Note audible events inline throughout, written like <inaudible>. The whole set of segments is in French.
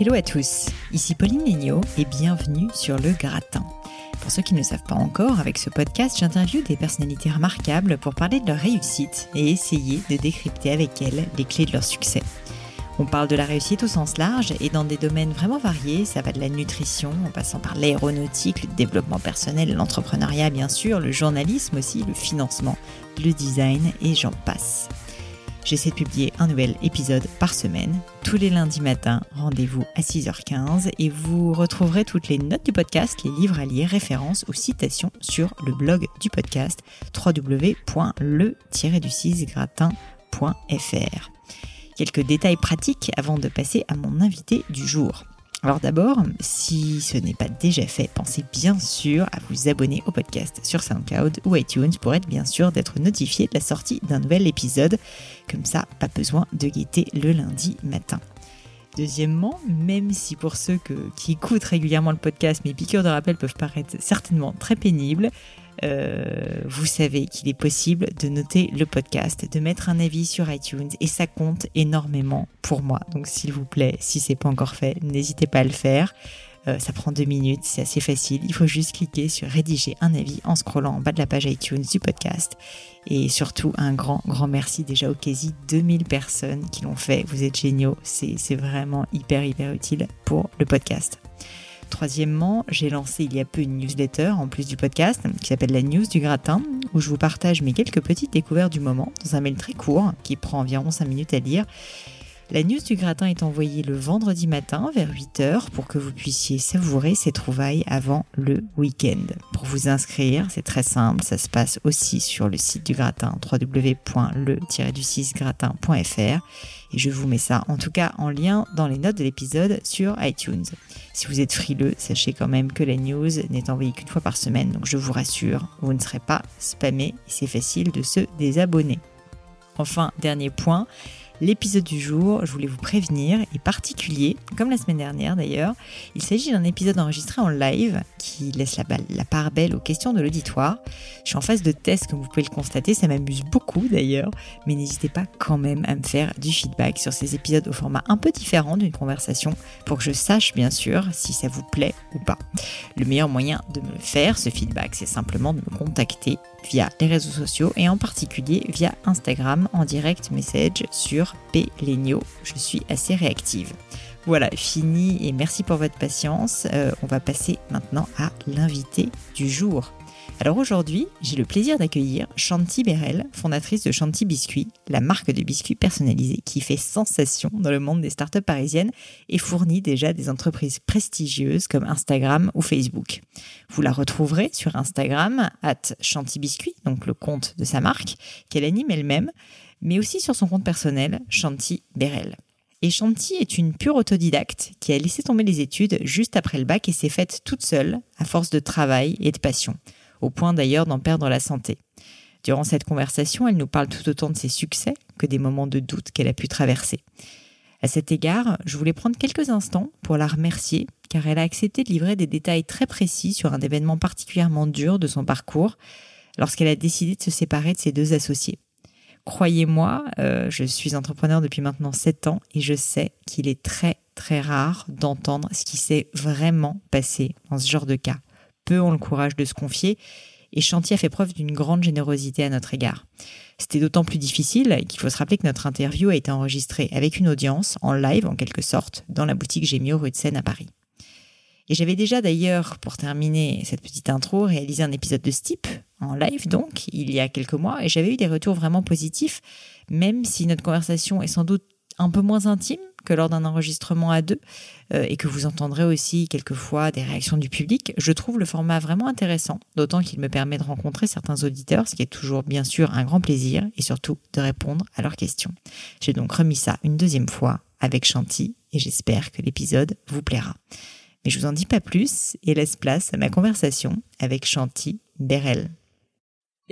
Hello à tous, ici Pauline Legnaud et bienvenue sur Le Gratin. Pour ceux qui ne savent pas encore, avec ce podcast, j'interviewe des personnalités remarquables pour parler de leur réussite et essayer de décrypter avec elles les clés de leur succès. On parle de la réussite au sens large et dans des domaines vraiment variés. Ça va de la nutrition en passant par l'aéronautique, le développement personnel, l'entrepreneuriat bien sûr, le journalisme aussi, le financement, le design et j'en passe. J'essaie de publier un nouvel épisode par semaine. Tous les lundis matins, rendez-vous à 6h15 et vous retrouverez toutes les notes du podcast, les livres à lire, références ou citations sur le blog du podcast www.le-du6gratin.fr quelques détails pratiques avant de passer à mon invité du jour. Alors d'abord, si ce n'est pas déjà fait, pensez bien sûr à vous abonner au podcast sur SoundCloud ou iTunes pour être bien sûr d'être notifié de la sortie d'un nouvel épisode. Comme ça, pas besoin de guetter le lundi matin. Deuxièmement, même si pour ceux qui écoutent régulièrement le podcast, mes piqûres de rappel peuvent paraître certainement très pénibles, euh, vous savez qu'il est possible de noter le podcast, de mettre un avis sur iTunes et ça compte énormément pour moi. Donc s'il vous plaît, si c'est pas encore fait, n'hésitez pas à le faire. Euh, ça prend deux minutes, c'est assez facile. Il faut juste cliquer sur rédiger un avis en scrollant en bas de la page iTunes du podcast. Et surtout, un grand, grand merci déjà aux quasi 2000 personnes qui l'ont fait. Vous êtes géniaux. C'est vraiment hyper, hyper utile pour le podcast. Troisièmement, j'ai lancé il y a peu une newsletter en plus du podcast qui s'appelle la News du Gratin, où je vous partage mes quelques petites découvertes du moment dans un mail très court qui prend environ 5 minutes à lire. La news du gratin est envoyée le vendredi matin vers 8h pour que vous puissiez savourer ces trouvailles avant le week-end. Pour vous inscrire, c'est très simple, ça se passe aussi sur le site du gratin www.le-du6gratin.fr et je vous mets ça en tout cas en lien dans les notes de l'épisode sur iTunes. Si vous êtes frileux, sachez quand même que la news n'est envoyée qu'une fois par semaine, donc je vous rassure, vous ne serez pas spammé c'est facile de se désabonner. Enfin, dernier point, L'épisode du jour, je voulais vous prévenir, est particulier, comme la semaine dernière d'ailleurs. Il s'agit d'un épisode enregistré en live qui laisse la, la part belle aux questions de l'auditoire. Je suis en phase de test, comme vous pouvez le constater, ça m'amuse beaucoup d'ailleurs, mais n'hésitez pas quand même à me faire du feedback sur ces épisodes au format un peu différent d'une conversation pour que je sache bien sûr si ça vous plaît ou pas. Le meilleur moyen de me faire ce feedback, c'est simplement de me contacter via les réseaux sociaux et en particulier via Instagram en direct message sur Pelenio. Je suis assez réactive. Voilà, fini et merci pour votre patience. Euh, on va passer maintenant à l'invité du jour. Alors aujourd'hui, j'ai le plaisir d'accueillir Shanti Berel, fondatrice de Shanti Biscuits, la marque de biscuits personnalisés qui fait sensation dans le monde des startups parisiennes et fournit déjà des entreprises prestigieuses comme Instagram ou Facebook. Vous la retrouverez sur Instagram, at Shanti Biscuits, donc le compte de sa marque, qu'elle anime elle-même, mais aussi sur son compte personnel, Shanti Berel. Et Shanti est une pure autodidacte qui a laissé tomber les études juste après le bac et s'est faite toute seule à force de travail et de passion au point d'ailleurs d'en perdre la santé. Durant cette conversation, elle nous parle tout autant de ses succès que des moments de doute qu'elle a pu traverser. À cet égard, je voulais prendre quelques instants pour la remercier car elle a accepté de livrer des détails très précis sur un événement particulièrement dur de son parcours lorsqu'elle a décidé de se séparer de ses deux associés. Croyez-moi, euh, je suis entrepreneur depuis maintenant 7 ans et je sais qu'il est très très rare d'entendre ce qui s'est vraiment passé dans ce genre de cas peu ont le courage de se confier et Chanty a fait preuve d'une grande générosité à notre égard. C'était d'autant plus difficile qu'il faut se rappeler que notre interview a été enregistrée avec une audience, en live en quelque sorte, dans la boutique Gémio rue de Seine à Paris. Et j'avais déjà d'ailleurs, pour terminer cette petite intro, réalisé un épisode de Steep, en live donc, il y a quelques mois, et j'avais eu des retours vraiment positifs, même si notre conversation est sans doute un peu moins intime que lors d'un enregistrement à deux, euh, et que vous entendrez aussi quelquefois des réactions du public, je trouve le format vraiment intéressant, d'autant qu'il me permet de rencontrer certains auditeurs, ce qui est toujours bien sûr un grand plaisir, et surtout de répondre à leurs questions. J'ai donc remis ça une deuxième fois avec Chanty, et j'espère que l'épisode vous plaira. Mais je vous en dis pas plus et laisse place à ma conversation avec Chanty Berel.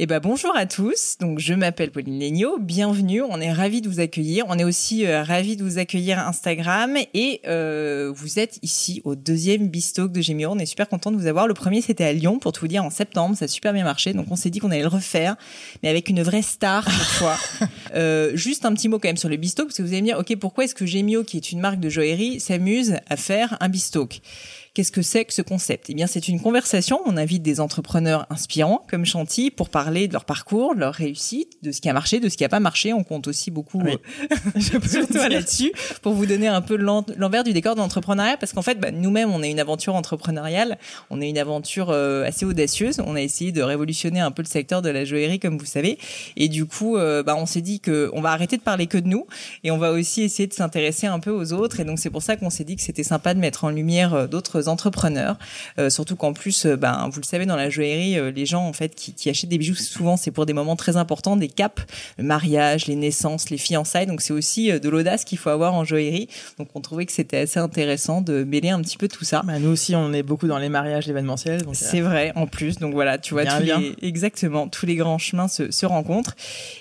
Eh ben bonjour à tous. Donc je m'appelle Pauline Legnaud. Bienvenue. On est ravis de vous accueillir. On est aussi euh, ravis de vous accueillir Instagram et euh, vous êtes ici au deuxième Bistock de Gémio. On est super content de vous avoir. Le premier c'était à Lyon pour tout vous dire en septembre. Ça a super bien marché. Donc on s'est dit qu'on allait le refaire, mais avec une vraie star cette fois. <laughs> Euh, juste un petit mot quand même sur le Bistock parce que vous allez me dire ok pourquoi est-ce que Gémio qui est une marque de joaillerie s'amuse à faire un Bistock? Qu'est-ce que c'est que ce concept? Eh bien, c'est une conversation. On invite des entrepreneurs inspirants comme Chanty pour parler de leur parcours, de leur réussite, de ce qui a marché, de ce qui n'a pas marché. On compte aussi beaucoup oui. euh, <laughs> là-dessus pour vous donner un peu l'envers du décor de l'entrepreneuriat parce qu'en fait, bah, nous-mêmes, on est une aventure entrepreneuriale. On est une aventure euh, assez audacieuse. On a essayé de révolutionner un peu le secteur de la joaillerie, comme vous savez. Et du coup, euh, bah, on s'est dit que on va arrêter de parler que de nous et on va aussi essayer de s'intéresser un peu aux autres. Et donc, c'est pour ça qu'on s'est dit que c'était sympa de mettre en lumière d'autres entrepreneurs. Euh, surtout qu'en plus, euh, ben, vous le savez, dans la joaillerie, euh, les gens en fait qui, qui, achètent des bijoux, souvent c'est pour des moments très importants, des caps, le mariage, les naissances, les fiançailles. Donc c'est aussi de l'audace qu'il faut avoir en joaillerie. Donc on trouvait que c'était assez intéressant de mêler un petit peu tout ça. Bah, nous aussi, on est beaucoup dans les mariages événementiels. C'est vrai, en plus. Donc voilà, tu vois, tous les, exactement, tous les grands chemins se, se rencontrent.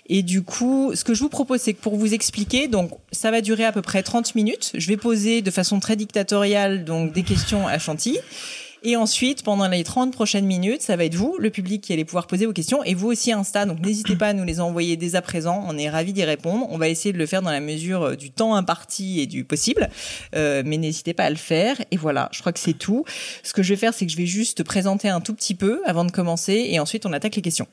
Et du coup, ce que je vous propose, c'est que pour vous expliquer, donc ça va durer à peu près 30 minutes. Je vais poser de façon très dictatoriale donc des questions à Chantilly. Et ensuite, pendant les 30 prochaines minutes, ça va être vous, le public, qui allez pouvoir poser vos questions et vous aussi Insta. Donc n'hésitez pas à nous les envoyer dès à présent. On est ravis d'y répondre. On va essayer de le faire dans la mesure euh, du temps imparti et du possible. Euh, mais n'hésitez pas à le faire. Et voilà, je crois que c'est tout. Ce que je vais faire, c'est que je vais juste présenter un tout petit peu avant de commencer et ensuite on attaque les questions.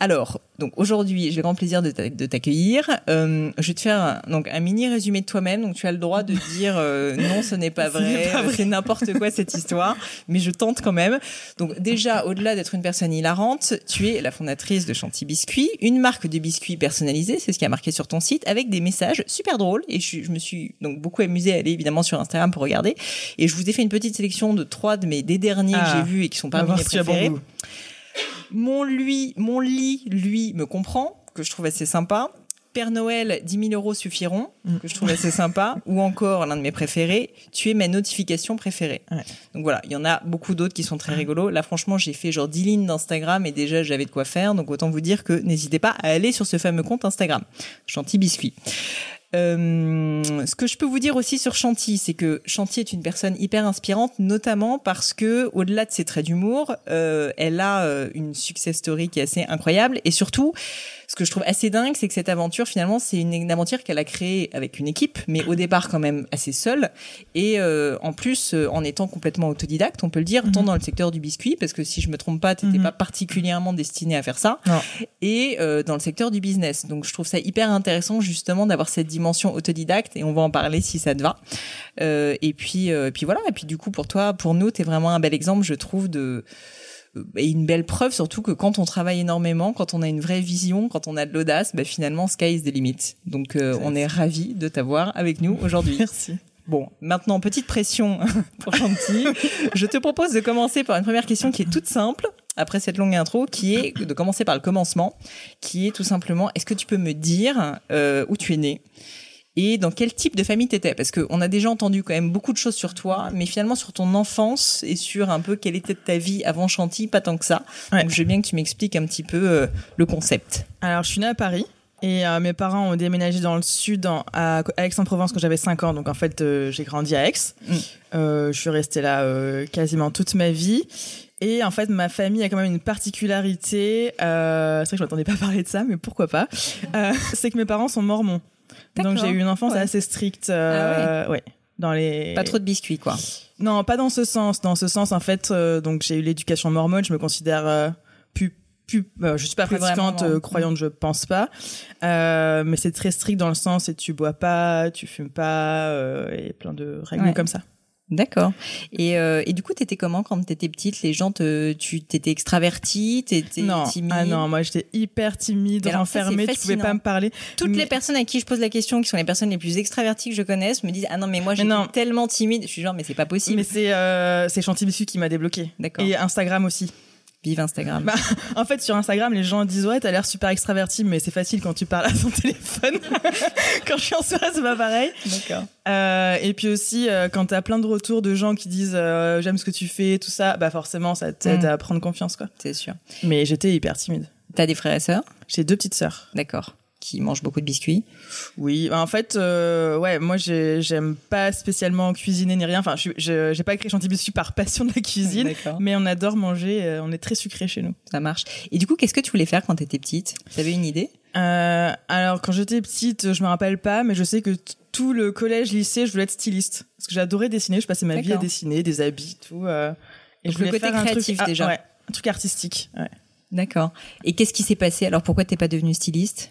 Alors, donc aujourd'hui, j'ai le grand plaisir de t'accueillir. Euh, je vais te faire donc un mini résumé de toi-même. Donc tu as le droit de dire euh, <laughs> non, ce n'est pas vrai, c'est n'importe quoi cette histoire, mais je tente quand même. Donc déjà, au-delà d'être une personne hilarante, tu es la fondatrice de Chanty Biscuits, une marque de biscuits personnalisés, c'est ce qui a marqué sur ton site, avec des messages super drôles. Et je, je me suis donc beaucoup amusée à aller évidemment sur Instagram pour regarder. Et je vous ai fait une petite sélection de trois de mes des derniers que j'ai ah. vus et qui sont parmi mes préférés. Mon lui, mon lit, lui, me comprend, que je trouve assez sympa. Père Noël, 10 000 euros suffiront, mm. que je trouve assez sympa. Ou encore, l'un de mes préférés, tu es ma notification préférée. Donc voilà, il y en a beaucoup d'autres qui sont très rigolos. Là, franchement, j'ai fait genre 10 lignes d'Instagram et déjà, j'avais de quoi faire. Donc autant vous dire que n'hésitez pas à aller sur ce fameux compte Instagram. Chanty Biscuit. Euh, ce que je peux vous dire aussi sur Chanty, c'est que Chanty est une personne hyper inspirante, notamment parce que, au-delà de ses traits d'humour, euh, elle a euh, une success story qui est assez incroyable et surtout, ce que je trouve assez dingue, c'est que cette aventure, finalement, c'est une, aventure qu'elle a créée avec une équipe, mais au départ quand même assez seule. Et euh, en plus, euh, en étant complètement autodidacte, on peut le dire, tant mhm. dans le secteur du biscuit, parce que si je me trompe pas, tu n'étais mhm. pas particulièrement destiné à faire ça, et euh, dans le secteur du business. Donc je trouve ça hyper intéressant justement d'avoir cette dimension autodidacte, et on va en parler si ça te va. et puis, puis voilà. Et puis du coup, pour toi, pour nous, tu es vraiment un bel exemple, je trouve, de et une belle preuve surtout que quand on travaille énormément, quand on a une vraie vision, quand on a de l'audace, bah finalement sky is the limit. Donc euh, on est ravi de t'avoir avec nous aujourd'hui. <laughs> Merci. Bon, maintenant petite pression <laughs> pour Chanty. Je te propose de commencer par une première question qui est toute simple après cette longue intro, qui est de commencer par le commencement, qui est tout simplement est-ce que tu peux me dire euh, où tu es né? Et dans quel type de famille t'étais? Parce qu'on a déjà entendu quand même beaucoup de choses sur toi, mais finalement sur ton enfance et sur un peu quelle était ta vie avant Chantilly, pas tant que ça. Donc je veux bien que tu m'expliques un petit peu euh, le concept. Alors je suis née à Paris. Et euh, mes parents ont déménagé dans le sud, à, Aix-en-Provence, quand j'avais 5 ans. Donc en fait, euh, j'ai grandi à Aix. Mm. je suis restée là quasiment toute ma vie. Et en fait, ma famille a quand même une particularité. c'est vrai que je m'attendais pas à parler de ça, mais pourquoi pas. <laughs> c'est que mes parents sont mormons. Donc j'ai eu une enfance assez stricte. Euh, ah ouais. dans les. Pas trop de biscuits, quoi. Non, pas dans ce sens. Dans ce sens, en fait, euh, donc j'ai eu l'éducation mormone. Je me considère euh, plus plus, euh, je suis pas Plus pratiquante, vraiment, euh, croyante, je pense pas. Euh, mais c'est très strict dans le sens et tu bois pas, tu fumes pas, euh, et plein de règles Ouais. comme ça. D'accord. Et, euh, et du coup, t'étais comment quand t'étais petite? Les gens, te, tu t'étais extravertie, t'étais Non, timide? ah non, moi j'étais hyper timide, alors ça, renfermée, c'est tu pouvais pas me parler. Toutes Mais- les personnes à qui je pose la question, qui sont les personnes les plus extraverties que je connaisse, me disent ah non mais moi j'étais tellement timide. Je suis genre mais c'est pas possible. Mais c'est euh, c'est Biscuit qui m'a débloqué. D'accord. Et Instagram aussi. Vive Instagram. Bah, En fait, sur Instagram, les gens disent ouais, t'as l'air super extraverti, mais c'est facile quand tu parles à ton <laughs> téléphone. <laughs> quand je suis en soirée, c'est pas pareil. D'accord. Euh, et puis aussi, euh, quand t'as plein de retours de gens qui disent euh, j'aime ce que tu fais, tout ça, bah forcément, ça t'aide Mm. à prendre confiance, quoi. C'est sûr. Mais j'étais hyper timide. T'as des frères et sœurs? J'ai deux petites sœurs. D'accord. Qui mangent beaucoup de biscuits. Oui, bah, en fait, euh, ouais, moi j'ai- j'aime pas spécialement cuisiner ni rien. Enfin, je j'ai pas écrit Chanty Biscuit par passion de la cuisine, mais on adore manger. euh, on est très sucré chez nous. Ça marche. Et du coup, qu'est-ce que tu voulais faire quand t'étais petite? T'avais une idée? Euh, alors quand j'étais petite, je me rappelle pas, mais je sais que tout le collège, lycée, je voulais être styliste parce que j'adorais dessiner. Je passais ma vie à dessiner des habits, tout. et Donc je voulais le côté faire un truc- ah, déjà. ouais, un truc artistique. Ouais. D'accord. Et qu'est-ce qui s'est passé? Alors pourquoi t'es pas devenue styliste?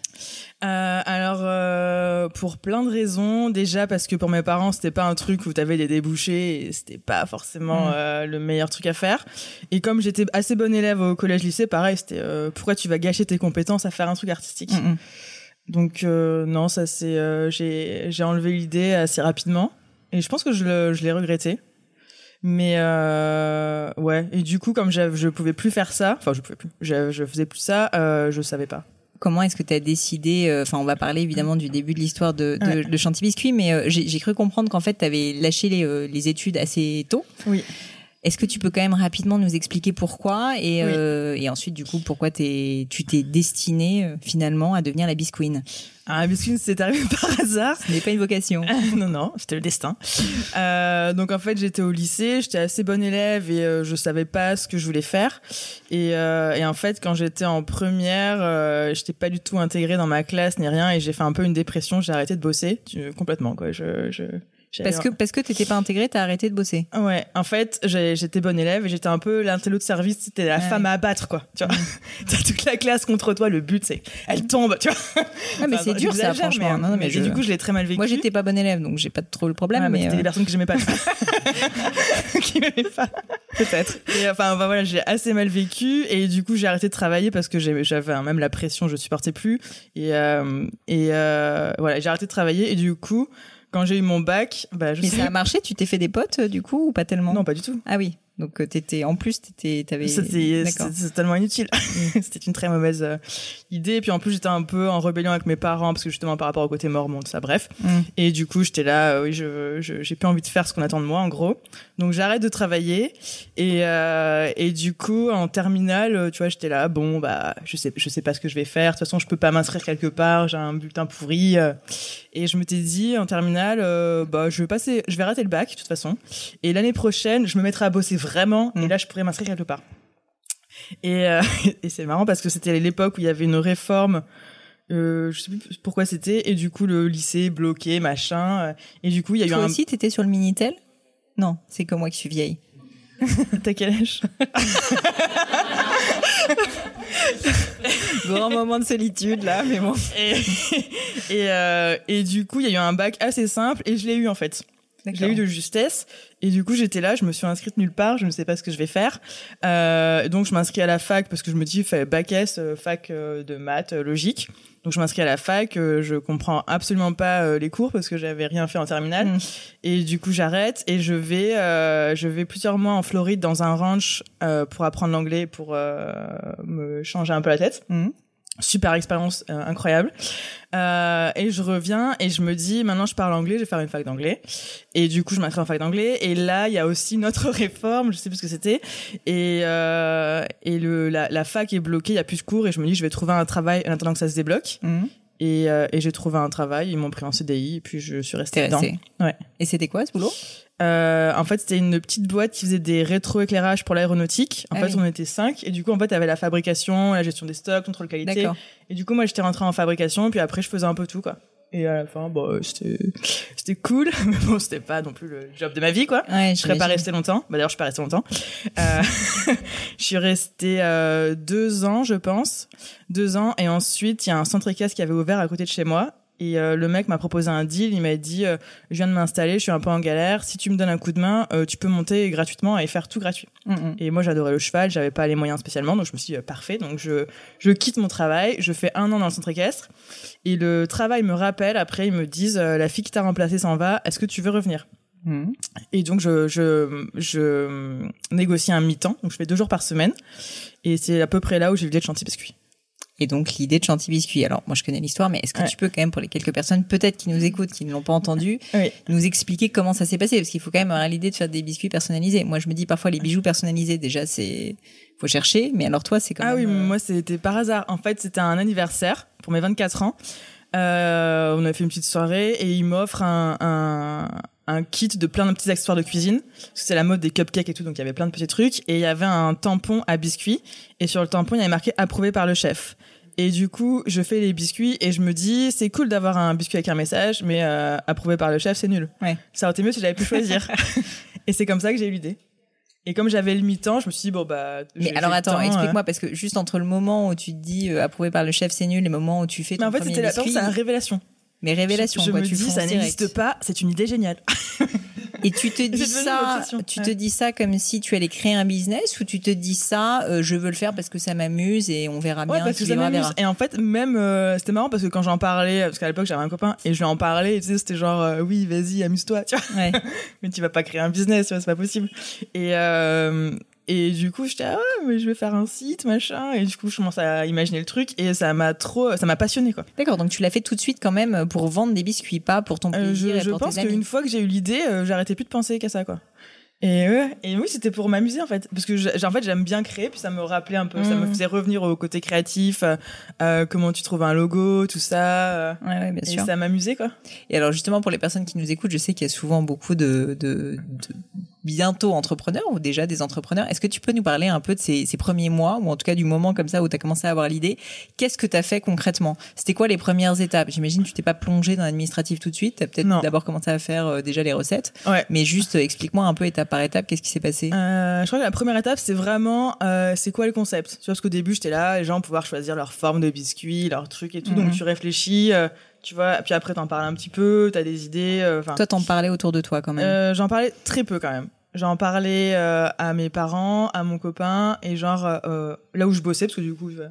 Euh, alors euh, pour plein de raisons, déjà parce que pour mes parents c'était pas un truc où t'avais des débouchés et c'était pas forcément Mm. euh, le meilleur truc à faire. Et comme j'étais assez bonne élève au collège lycée, pareil c'était pourquoi tu vas gâcher tes compétences à faire un truc artistique? Mm, mm. Donc non, ça c'est j'ai j'ai enlevé l'idée assez rapidement et je pense que je le je l'ai regretté. Mais euh, ouais, et du coup comme je je pouvais plus faire ça, enfin je pouvais plus, je je faisais plus ça, euh, je savais pas. Comment est-ce que tu as décidé euh, Enfin, on va parler évidemment du début de l'histoire de, de, Ouais. de Biscuit, mais euh, j'ai j'ai cru comprendre qu'en fait, tu avais lâché les, euh, les études assez tôt. Oui. Est-ce que tu peux quand même rapidement nous expliquer pourquoi et, Oui. euh, et ensuite, du coup, pourquoi tu t'es destinée euh, finalement à devenir la Bisqueen? Ah, biscuit, c'est arrivé <laughs> par hasard. Ce n'est pas une vocation. <laughs> non, non, c'était le destin. Euh, donc en fait, j'étais au lycée, j'étais assez bonne élève et je savais pas ce que je voulais faire. Et, et en fait, quand j'étais en première, euh, j'étais pas du tout intégrée dans ma classe ni rien et j'ai fait un peu une dépression. J'ai arrêté de bosser complètement quoi. Je, je Parce que parce que t'étais pas intégrée, t'as arrêté de bosser. Ouais, en fait, j'étais bonne élève et j'étais un peu l'intello de service, c'était la Ouais. femme à abattre, quoi. Tu vois, <laughs> t'as toute la classe contre toi, le but c'est elle tombe, tu vois. Ah, mais Enfin, c'est dur ça, franchement. Mais, Non, non, mais mais je- du coup, je l'ai très mal vécu. Moi, j'étais pas bonne élève, donc j'ai pas trop le problème. Ouais, mais mais c'était euh, des personnes que j'aimais pas. <laughs> <laughs> qui m'aimaient pas. peut-être. Et enfin, bah, voilà, j'ai assez mal vécu et du coup, j'ai arrêté de travailler parce que j'avais hein, même la pression, je supportais plus. Et, euh, et euh, voilà, j'ai arrêté de travailler et du coup, quand j'ai eu mon bac, bah, je Mais ça a marché. Tu t'es fait des potes euh, du coup ou pas tellement? Non, pas du tout. Ah oui. Donc euh, t'étais en plus t'étais t'avais. C'était totalement inutile. <laughs> C'était une très mauvaise euh, idée. Et puis en plus, j'étais un peu en rébellion avec mes parents parce que justement par rapport au côté mormon, tout ça, bref. Mm. Et du coup, j'étais là, euh, oui, je je- j'ai plus envie de faire ce qu'on attend de moi, en gros. Donc j'arrête de travailler. Et euh, et du coup, en terminale, euh, tu vois, j'étais là, bon, bah, je sais je sais pas ce que je vais faire. De toute façon, je peux pas m'inscrire quelque part. J'ai un bulletin pourri. euh. et je me t'ai dit en terminale, euh, bah, je vais passer, je vais rater le bac de toute façon. Et l'année prochaine, je me mettrai à bosser vraiment. Mm. Et là, je pourrais m'inscrire quelque part. Et, euh, <laughs> et c'est marrant parce que c'était l'époque où il y avait une réforme. Euh, je sais plus pourquoi c'était. Et du coup, le lycée bloqué, machin. Et du coup, il y a eu un. aussi t'étais sur le minitel? Non, c'est comme moi qui suis vieille. <laughs> T'as quel âge Grand moment de solitude là, mais bon. et, et, euh, et du coup, il y a eu un bac assez simple et je l'ai eu en fait. Je l'ai eu de justesse. Et du coup, j'étais là, je me suis inscrite nulle part, je ne sais pas ce que je vais faire. Euh, donc, je m'inscris à la fac parce que je me dis, bac S, euh, fac euh, de maths, logique. Donc, je m'inscris à la fac, je comprends absolument pas les cours parce que j'avais rien fait en terminale. Mm. Et du coup, j'arrête et je vais, euh, je vais plusieurs mois en Floride dans un ranch euh, pour apprendre l'anglais, pour me changer un peu la tête. Mhm. Super expérience euh, incroyable. Euh, et je reviens et je me dis maintenant je parle anglais, je vais faire une fac d'anglais. Et du coup je m'inscris en fac d'anglais. Et là il y a aussi notre <laughs> réforme, je sais plus ce que c'était. Et euh, et le la, la fac est bloquée, il y a plus de cours et je me dis je vais trouver un travail en attendant que ça se débloque. Mhm. Et, et j'ai trouvé un travail, ils m'ont pris en CDI et puis je suis restée dedans. Ouais. Et c'était quoi ce boulot? Euh, en fait, c'était une petite boîte qui faisait des rétroéclairages pour l'aéronautique. En Ah fait, oui. on était cinq. Et du coup, en fait, avait la fabrication, la gestion des stocks, contrôle qualité. Et du coup, moi, j'étais rentrée en fabrication. Puis après, je faisais un peu tout, quoi. Et à la fin, bon, c'était, c'était cool, <laughs> mais bon, c'était pas non plus le job de ma vie, quoi. Ouais, Je serais pas restée longtemps. Bah, d'ailleurs, je suis pas restée longtemps. Euh, <laughs> je suis restée euh, deux ans, je pense. Deux ans. Et ensuite, il y a un centre équestre qui avait ouvert à côté de chez moi. Et euh, le mec m'a proposé un deal. Il m'a dit, euh, je viens de m'installer, je suis un peu en galère. Si tu me donnes un coup de main, euh, tu peux monter gratuitement et faire tout gratuit. Mhm. Et moi, j'adorais le cheval. J'avais pas les moyens spécialement, donc je me suis dit, parfait. Donc je, je quitte mon travail. Je fais un an dans le centre équestre. Et le travail me rappelle. Après, ils me disent, la fille qui t'a remplacé s'en va. Est-ce que tu veux revenir? Mhm. et donc, je, je, je négocie un mi-temps. Donc, je fais deux jours par semaine. Et c'est à peu près là où j'ai l'idée de Chanty Biscuit. Et donc l'idée de Chanty Biscuit. Alors moi je connais l'histoire, mais est-ce que Ouais. tu peux quand même pour les quelques personnes peut-être qui nous écoutent, qui ne l'ont pas entendu, Oui. nous expliquer comment ça s'est passé? Parce qu'il faut quand même avoir l'idée de faire des biscuits personnalisés. Moi je me dis parfois les bijoux personnalisés déjà c'est faut chercher, mais alors toi c'est quand Ah même. oui, euh, moi, c'était par hasard. En fait, c'était un anniversaire pour mes 24 ans. Euh, on a fait une petite soirée et il m'offre un, un, un kit de plein de petits accessoires de cuisine. C'est la mode des cupcakes et tout, donc il y avait plein de petits trucs. Et il y avait un tampon à biscuits. Et sur le tampon, il y avait marqué approuvé par le chef. Et du coup, je fais les biscuits et je me dis, c'est cool d'avoir un biscuit avec un message, mais euh, approuvé par le chef, c'est nul. Ouais. Ça aurait été mieux si j'avais pu choisir. <laughs> et c'est comme ça que j'ai eu l'idée. Et comme j'avais le mi-temps, je me suis dit, bon, bah. Mais alors le attends, temps, euh. explique-moi parce que juste entre le moment où tu te dis euh, approuvé par le chef c'est nul, les moments où tu fais ton Mais en fait, c'était la, c'est la révélation. mais révélation Je, je quoi, me tu dis, ça n'existe pas, c'est une idée géniale. <laughs> Et tu te <laughs> dis ça, tu Ouais. te dis ça comme si tu allais créer un business ou tu te dis ça, euh, je veux le faire parce que ça m'amuse et on verra Ouais, bien parce que ça verra. Et en fait, même, euh, c'était marrant parce que quand j'en parlais, parce qu'à l'époque, j'avais un copain et je lui en parlais, et tu sais, c'était genre, euh, oui, vas-y, amuse-toi, tu vois. Ouais. <laughs> Mais tu vas pas créer un business, tu vois, c'est pas possible. Et, et du coup, j'étais, ah ouais, mais je vais faire un site, machin. Et du coup, je commence à imaginer le truc et ça m'a trop, ça m'a passionné, quoi. D'accord, donc tu l'as fait tout de suite quand même pour vendre des biscuits, pas pour ton Euh, plaisir je et je pour pense qu'une fois que j'ai eu l'idée, euh, j'arrêtais plus de penser qu'à ça, quoi. Et ouais, et oui, c'était pour m'amuser en fait, parce que j'ai- en fait j'aime bien créer, puis ça me rappelait un peu, ça me Mhm. faisait revenir au côté créatif, euh, euh, comment tu trouves un logo, tout ça, euh, Ouais, ouais, bien et sûr. ça m'amusait quoi. Et alors justement pour les personnes qui nous écoutent, je sais qu'il y a souvent beaucoup de, de, de bientôt entrepreneurs ou déjà des entrepreneurs? Est-ce que tu peux nous parler un peu de ces, ces premiers mois ou en tout cas du moment comme ça où tu as commencé à avoir l'idée? Qu'est-ce que tu as fait concrètement? C'était quoi les premières étapes? J'imagine que tu t'es pas plongé dans l'administratif tout de suite. Tu as peut-être d'abord commencé à faire euh, déjà les recettes. Ouais. Mais juste euh, explique-moi un peu étape par étape qu'est-ce qui s'est passé? Euh, je crois que la première étape c'est vraiment, euh, c'est quoi le concept? Tu vois, parce qu'au début j'étais là, les gens pouvoir choisir leur forme de biscuit, leur truc et tout, Mhm. donc tu réfléchis, euh, tu vois, puis après t'en parles un petit peu, t'as des idées, euh, enfin. Toi t'en parlais autour de toi quand même. Euh, j'en parlais très peu quand même. J'en parlais euh, à mes parents, à mon copain et genre là où je bossais parce que du coup je,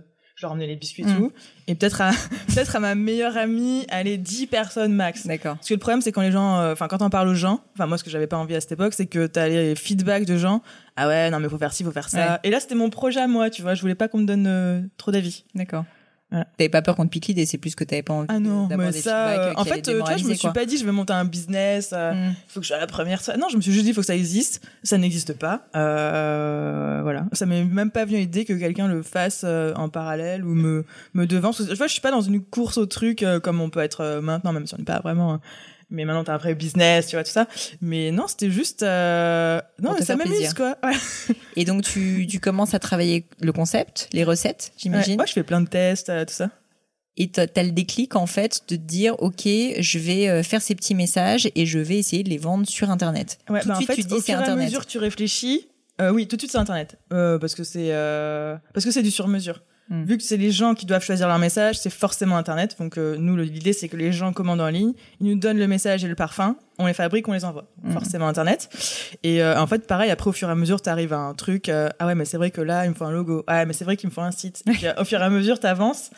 leur emmenais les biscuits et Mm. tout et peut-être à <laughs> peut-être à ma meilleure amie, allez 10 personnes max. D'accord. Parce que le problème c'est quand les gens euh, enfin quand on parle aux gens, enfin moi ce que j'avais pas envie à cette époque, c'est que t'as les feedbacks de gens "Ah ouais, non mais faut faire ci, faut faire ça." Ouais. Et là c'était mon projet à moi, tu vois, je voulais pas qu'on me donne euh, trop d'avis. D'accord. T'avais pas peur qu'on te pique l'idée, c'est plus que t'avais pas envie Ah non, d'avoir mais des ça euh, en fait euh, tu vois, je me suis quoi. pas dit je vais monter un business euh, Mm. faut que je sois la première. Non, je me suis juste dit, faut que ça existe. Ça n'existe pas. Euh, voilà. Ça m'est même pas venu l'idée que quelqu'un le fasse euh, en parallèle ou me, me devance. Je vois, je suis pas dans une course au truc comme on peut être maintenant, même si on n'est pas vraiment. Mais maintenant, t'as un vrai business, tu vois, tout ça. Mais non, c'était juste. euh, Non, mais ça m'amuse, quoi. Ouais. Et donc tu, tu commences à travailler le concept, les recettes, j'imagine. Ouais, ouais, je fais plein de tests, euh, tout ça. Et t'as as le déclic en fait de te dire ok, je vais euh, faire ces petits messages et je vais essayer de les vendre sur internet. Ouais, Tout de bah, suite en fait, tu dis c'est fur et à internet. mesure que tu réfléchis, euh, oui, tout de suite c'est internet, parce que c'est parce que c'est du sur Hmm. Vu que c'est les gens qui doivent choisir leur message, c'est forcément internet. Donc euh, nous, l'idée c'est que les gens commandent en ligne, ils nous donnent le message et le parfum, on les fabrique, on les envoie. Hmm. Forcément internet. Et euh, en fait, pareil, après au fur et à mesure, tu arrives à un truc. euh, ah ouais, mais c'est vrai que là, il me faut un logo. Ah ouais, mais c'est vrai qu'il me faut un site. Et puis, au fur et à mesure, t'avances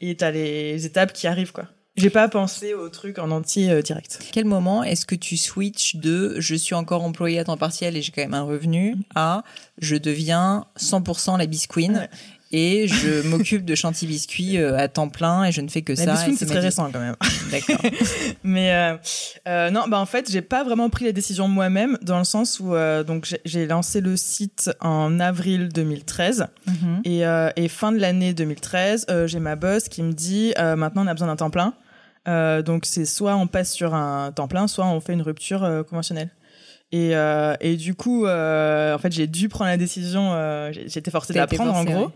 et t'as les étapes qui arrivent quoi. J'ai pas pensé au truc en entier euh, direct. Quel moment est-ce que tu switches de je suis encore employé à temps partiel et j'ai quand même un revenu à je deviens 100% la bisqueen Ouais. Et je <laughs> m'occupe de Chantilly Biscuit euh, à temps plein et je ne fais que ça. c'est très récent quand même. <laughs> D'accord. <laughs> Mais euh, euh, non, bah en fait, j'ai pas vraiment pris la décision moi-même dans le sens où euh, donc j'ai- lancé le site en avril 2013 Mhm. et, et fin de l'année 2013, euh, j'ai ma boss qui me dit maintenant on a besoin d'un temps plein. Donc c'est soit on passe sur un temps plein, soit on fait une rupture conventionnelle. Et, euh, et du coup, euh, en fait, j'ai dû prendre la décision. Euh, j'ai- J'étais forcée de la prendre, en gros. ouais.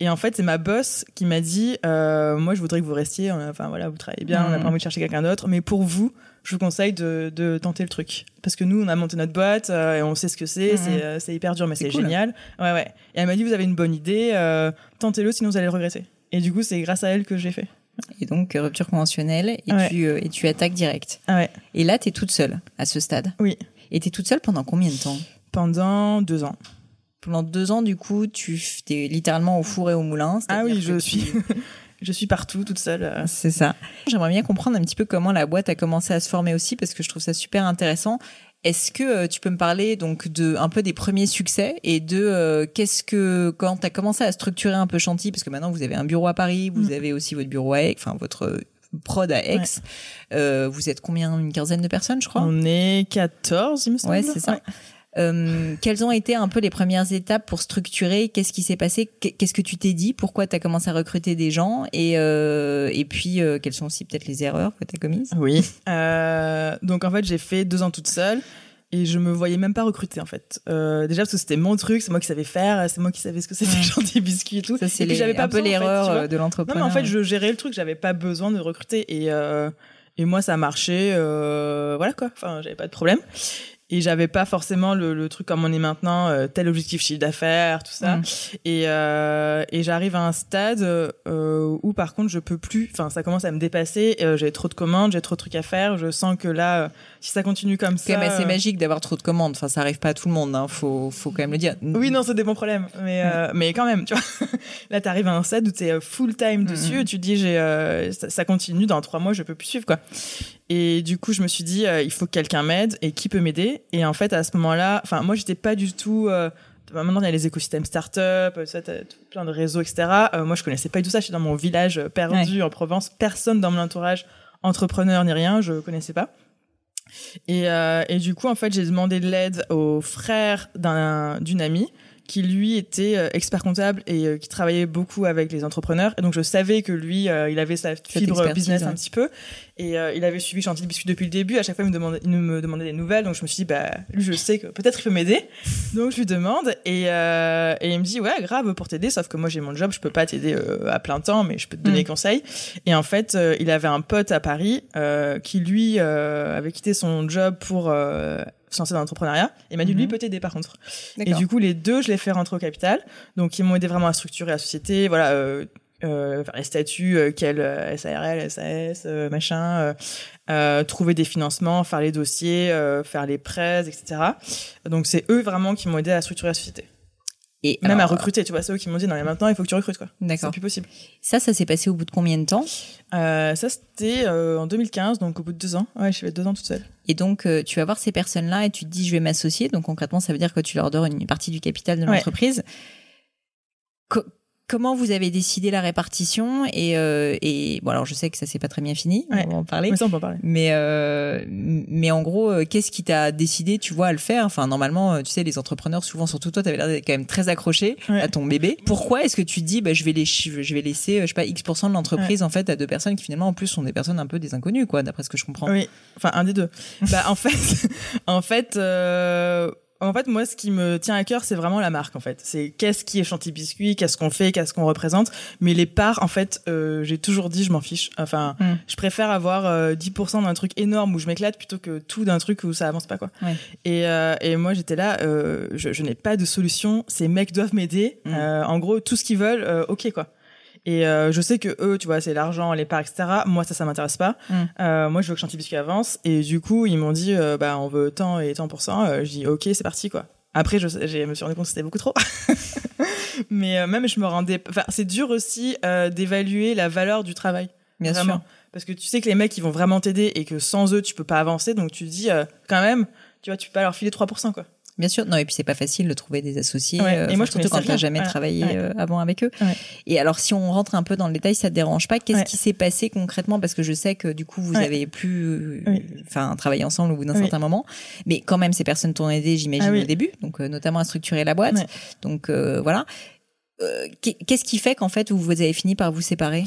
Et en fait, c'est ma boss qui m'a dit euh, Moi, je voudrais que vous restiez. Enfin, voilà, vous travaillez bien, on n'a Mhm. pas envie de chercher quelqu'un d'autre. Mais pour vous, je vous conseille de, de tenter le truc. Parce que nous, on a monté notre boîte euh, et on sait ce que c'est. Mhm. C'est hyper dur, mais C'est c'est cool. génial. Ouais, ouais. Et elle m'a dit Vous avez une bonne idée, euh, tentez-le, sinon vous allez le regretter. Et du coup, c'est grâce à elle que j'ai fait. Et donc, rupture conventionnelle, et, Ouais. tu, euh, et tu attaques direct. Ah ouais. Et là, t'es toute seule à ce stade. Oui. Et t'es toute seule pendant combien de temps? Pendant deux ans. Pendant deux ans, du coup, tu es littéralement au four et au moulin. Ah oui, je tu- suis, <laughs> je suis partout, toute seule. euh. C'est ça. J'aimerais bien comprendre un petit peu comment la boîte a commencé à se former aussi, parce que je trouve ça super intéressant. Est-ce que euh, tu peux me parler donc de un peu des premiers succès et de euh, qu'est-ce que quand tu as commencé à structurer un peu Chantilly parce que maintenant vous avez un bureau à Paris, vous Mm. avez aussi votre bureau à Aix, enfin votre euh, prod à Aix. Euh, vous êtes combien? Une quinzaine de personnes, je crois? On est 14, il me semble. Ouais, c'est ça. Euh, quelles ont été un peu les premières étapes pour structurer Qu'est-ce qui s'est passé Qu'est- Qu'est-ce que tu t'es dit Pourquoi tu as commencé à recruter des gens Et, euh, et puis, euh, quelles sont aussi peut-être les erreurs que tu as commises? Oui. <laughs> Euh, donc en fait, j'ai fait deux ans toute seule et je me voyais même pas recruter en fait. Euh, déjà parce que c'était mon truc, c'est moi qui savais faire, c'est moi qui savais ce que c'était Ouais. <laughs> gentil biscuit et tout. Ça, c'est j'avais pas un peu besoin, en fait, l'erreur de Non l'entrepreneur. mais en fait, je gérais le truc, j'avais pas besoin de recruter et euh, et moi ça marchait, euh, voilà quoi. Enfin, j'avais pas de problème. Et j'avais pas forcément le, le truc comme on est maintenant, euh, tel objectif chiffre d'affaires, tout ça. Mm. Et, euh, et j'arrive à un stade euh, où par contre je peux plus, enfin ça commence à me dépasser, j'ai trop de commandes, j'ai trop de trucs à faire, je sens que là, si ça continue comme C'est quand ça... assez euh, magique d'avoir trop de commandes. Enfin, ça arrive pas à tout le monde. Hein. Faut, faut quand même le dire. Oui, non, c'est des bons problèmes, mais euh, mais quand même, tu vois. <laughs> Là, t'arrives à un stade où t'es full time dessus, Mhm. et tu te dis, j'ai, ça, ça continue dans trois mois, je peux plus suivre, quoi. Et du coup, je me suis dit, euh, il faut que quelqu'un m'aide, et qui peut m'aider Et en fait, à ce moment-là, enfin, moi, j'étais pas du tout. euh, Maintenant, il y a les écosystèmes start-up, ça, tout- plein de réseaux, etc. Euh, moi, je connaissais pas du tout ça. Je suis dans mon village euh, perdu en Provence. Personne dans mon entourage, entrepreneur ni rien, je connaissais pas. Et, euh, et du coup, en fait, j'ai demandé de l'aide au frère d'un d'une amie qui lui était euh, expert comptable et euh, qui travaillait beaucoup avec les entrepreneurs. Et donc je savais que lui, euh, il avait sa fibre business ouais. un petit peu. Et euh, il avait suivi Chantilly Biscuit depuis le début. À chaque fois, il me demandait, il me demandait des nouvelles. Donc je me suis dit, bah lui, je sais que peut-être il peut m'aider. <laughs> Donc je lui demande et, euh, et il me dit, ouais, grave pour t'aider. Sauf que moi j'ai mon job, je peux pas t'aider euh, à plein temps, mais je peux te donner Mm. des conseils. Et en fait, euh, il avait un pote à Paris euh, qui lui euh, avait quitté son job pour euh, se lancer dans l'entrepreneuriat. Et il m'a dit, Mhm. lui peut t'aider par contre. Et du coup, les deux, je les fais rentrer au capital. Donc, ils m'ont aidé vraiment à structurer la société, voilà, euh, euh, faire les statuts, euh, quel euh, SARL, SAS, euh, machin, euh, euh, trouver des financements, faire les dossiers, euh, faire les prêts, etc. Donc, c'est eux vraiment qui m'ont aidé à structurer la société. Et Même alors, à recruter, tu vois, c'est eux qui m'ont dit, non, mais maintenant, il faut que tu recrutes, quoi. C'est D'accord. plus possible. Ça, ça s'est passé au bout de combien de temps? Euh, ça, c'était euh, en 2015, donc au bout de deux ans. Ouais, je suis deux ans toute seule. Et donc, euh, tu vas voir ces personnes-là et tu te dis, je vais m'associer. Donc, concrètement, ça veut dire que tu leur donnes une partie du capital de Ouais. l'entreprise. Co- comment vous avez décidé la répartition et, euh, et bon, alors je sais que ça s'est pas très bien fini, Ouais. on va en parler. Mais ça, on peut en parler. Mais euh, mais en gros, euh, qu'est-ce qui t'a décidé, tu vois, à le faire? Enfin, normalement, tu sais, les entrepreneurs, souvent, surtout toi, t'avais l'air d'être quand même très accroché Ouais. à ton bébé. Pourquoi est-ce que tu dis, bah, je vais les, je vais laisser, je sais pas, X de l'entreprise en fait à deux personnes qui finalement en plus sont des personnes un peu des inconnus, quoi, d'après ce que je comprends? Oui, enfin un des deux. bah en fait, <laughs> en fait, euh, en fait, moi, ce qui me tient à cœur, c'est vraiment la marque. En fait, c'est qu'est-ce qui est Chantilly Biscuit, qu'est-ce qu'on fait, qu'est-ce qu'on représente. Mais les parts, en fait, euh, j'ai toujours dit, je m'en fiche. Enfin, Mm. je préfère avoir euh, 10% d'un truc énorme où je m'éclate plutôt que tout d'un truc où ça avance pas, quoi. Ouais. Et, euh, et moi, j'étais là, euh, je, je n'ai pas de solution. Ces mecs doivent m'aider. Mm. Euh, en gros, tout ce qu'ils veulent, euh, ok, quoi. Et euh, je sais que eux, tu vois, c'est l'argent, les parts, etc. Moi, ça, ça m'intéresse pas. Mm. Euh, moi, je veux que Chantilly Biscuit avance. Et du coup, ils m'ont dit, euh, bah, on veut tant et tant pour cent. Euh, je dis, ok, c'est parti, quoi. Après, je, j'ai- me suis rendu compte que c'était beaucoup trop. <laughs> Mais euh, même, je me rendais. Enfin, c'est dur aussi d'évaluer la valeur du travail. Bien vraiment. sûr. Parce que tu sais que les mecs, ils vont vraiment t'aider et que sans eux, tu peux pas avancer. Donc, tu te dis, quand même, tu vois, tu peux pas leur filer 3%, quoi. Bien sûr, non et puis c'est pas facile de trouver des associés. Ouais, euh, et moi, je surtout quand tu n'as jamais travaillé Ouais. euh, avant avec eux. Et alors si on rentre un peu dans le détail, ça te dérange pas? Qu'est-ce qui s'est passé concrètement? Parce que je sais que du coup vous avez plus, euh, enfin travaillé ensemble au bout d'un certain moment, mais quand même ces personnes t'ont aidé, j'imagine Ah oui. au début, donc euh, notamment à structurer la boîte. Donc euh, voilà. Qu'est- Qu'est-ce qui fait qu'en fait vous vous avez fini par vous séparer?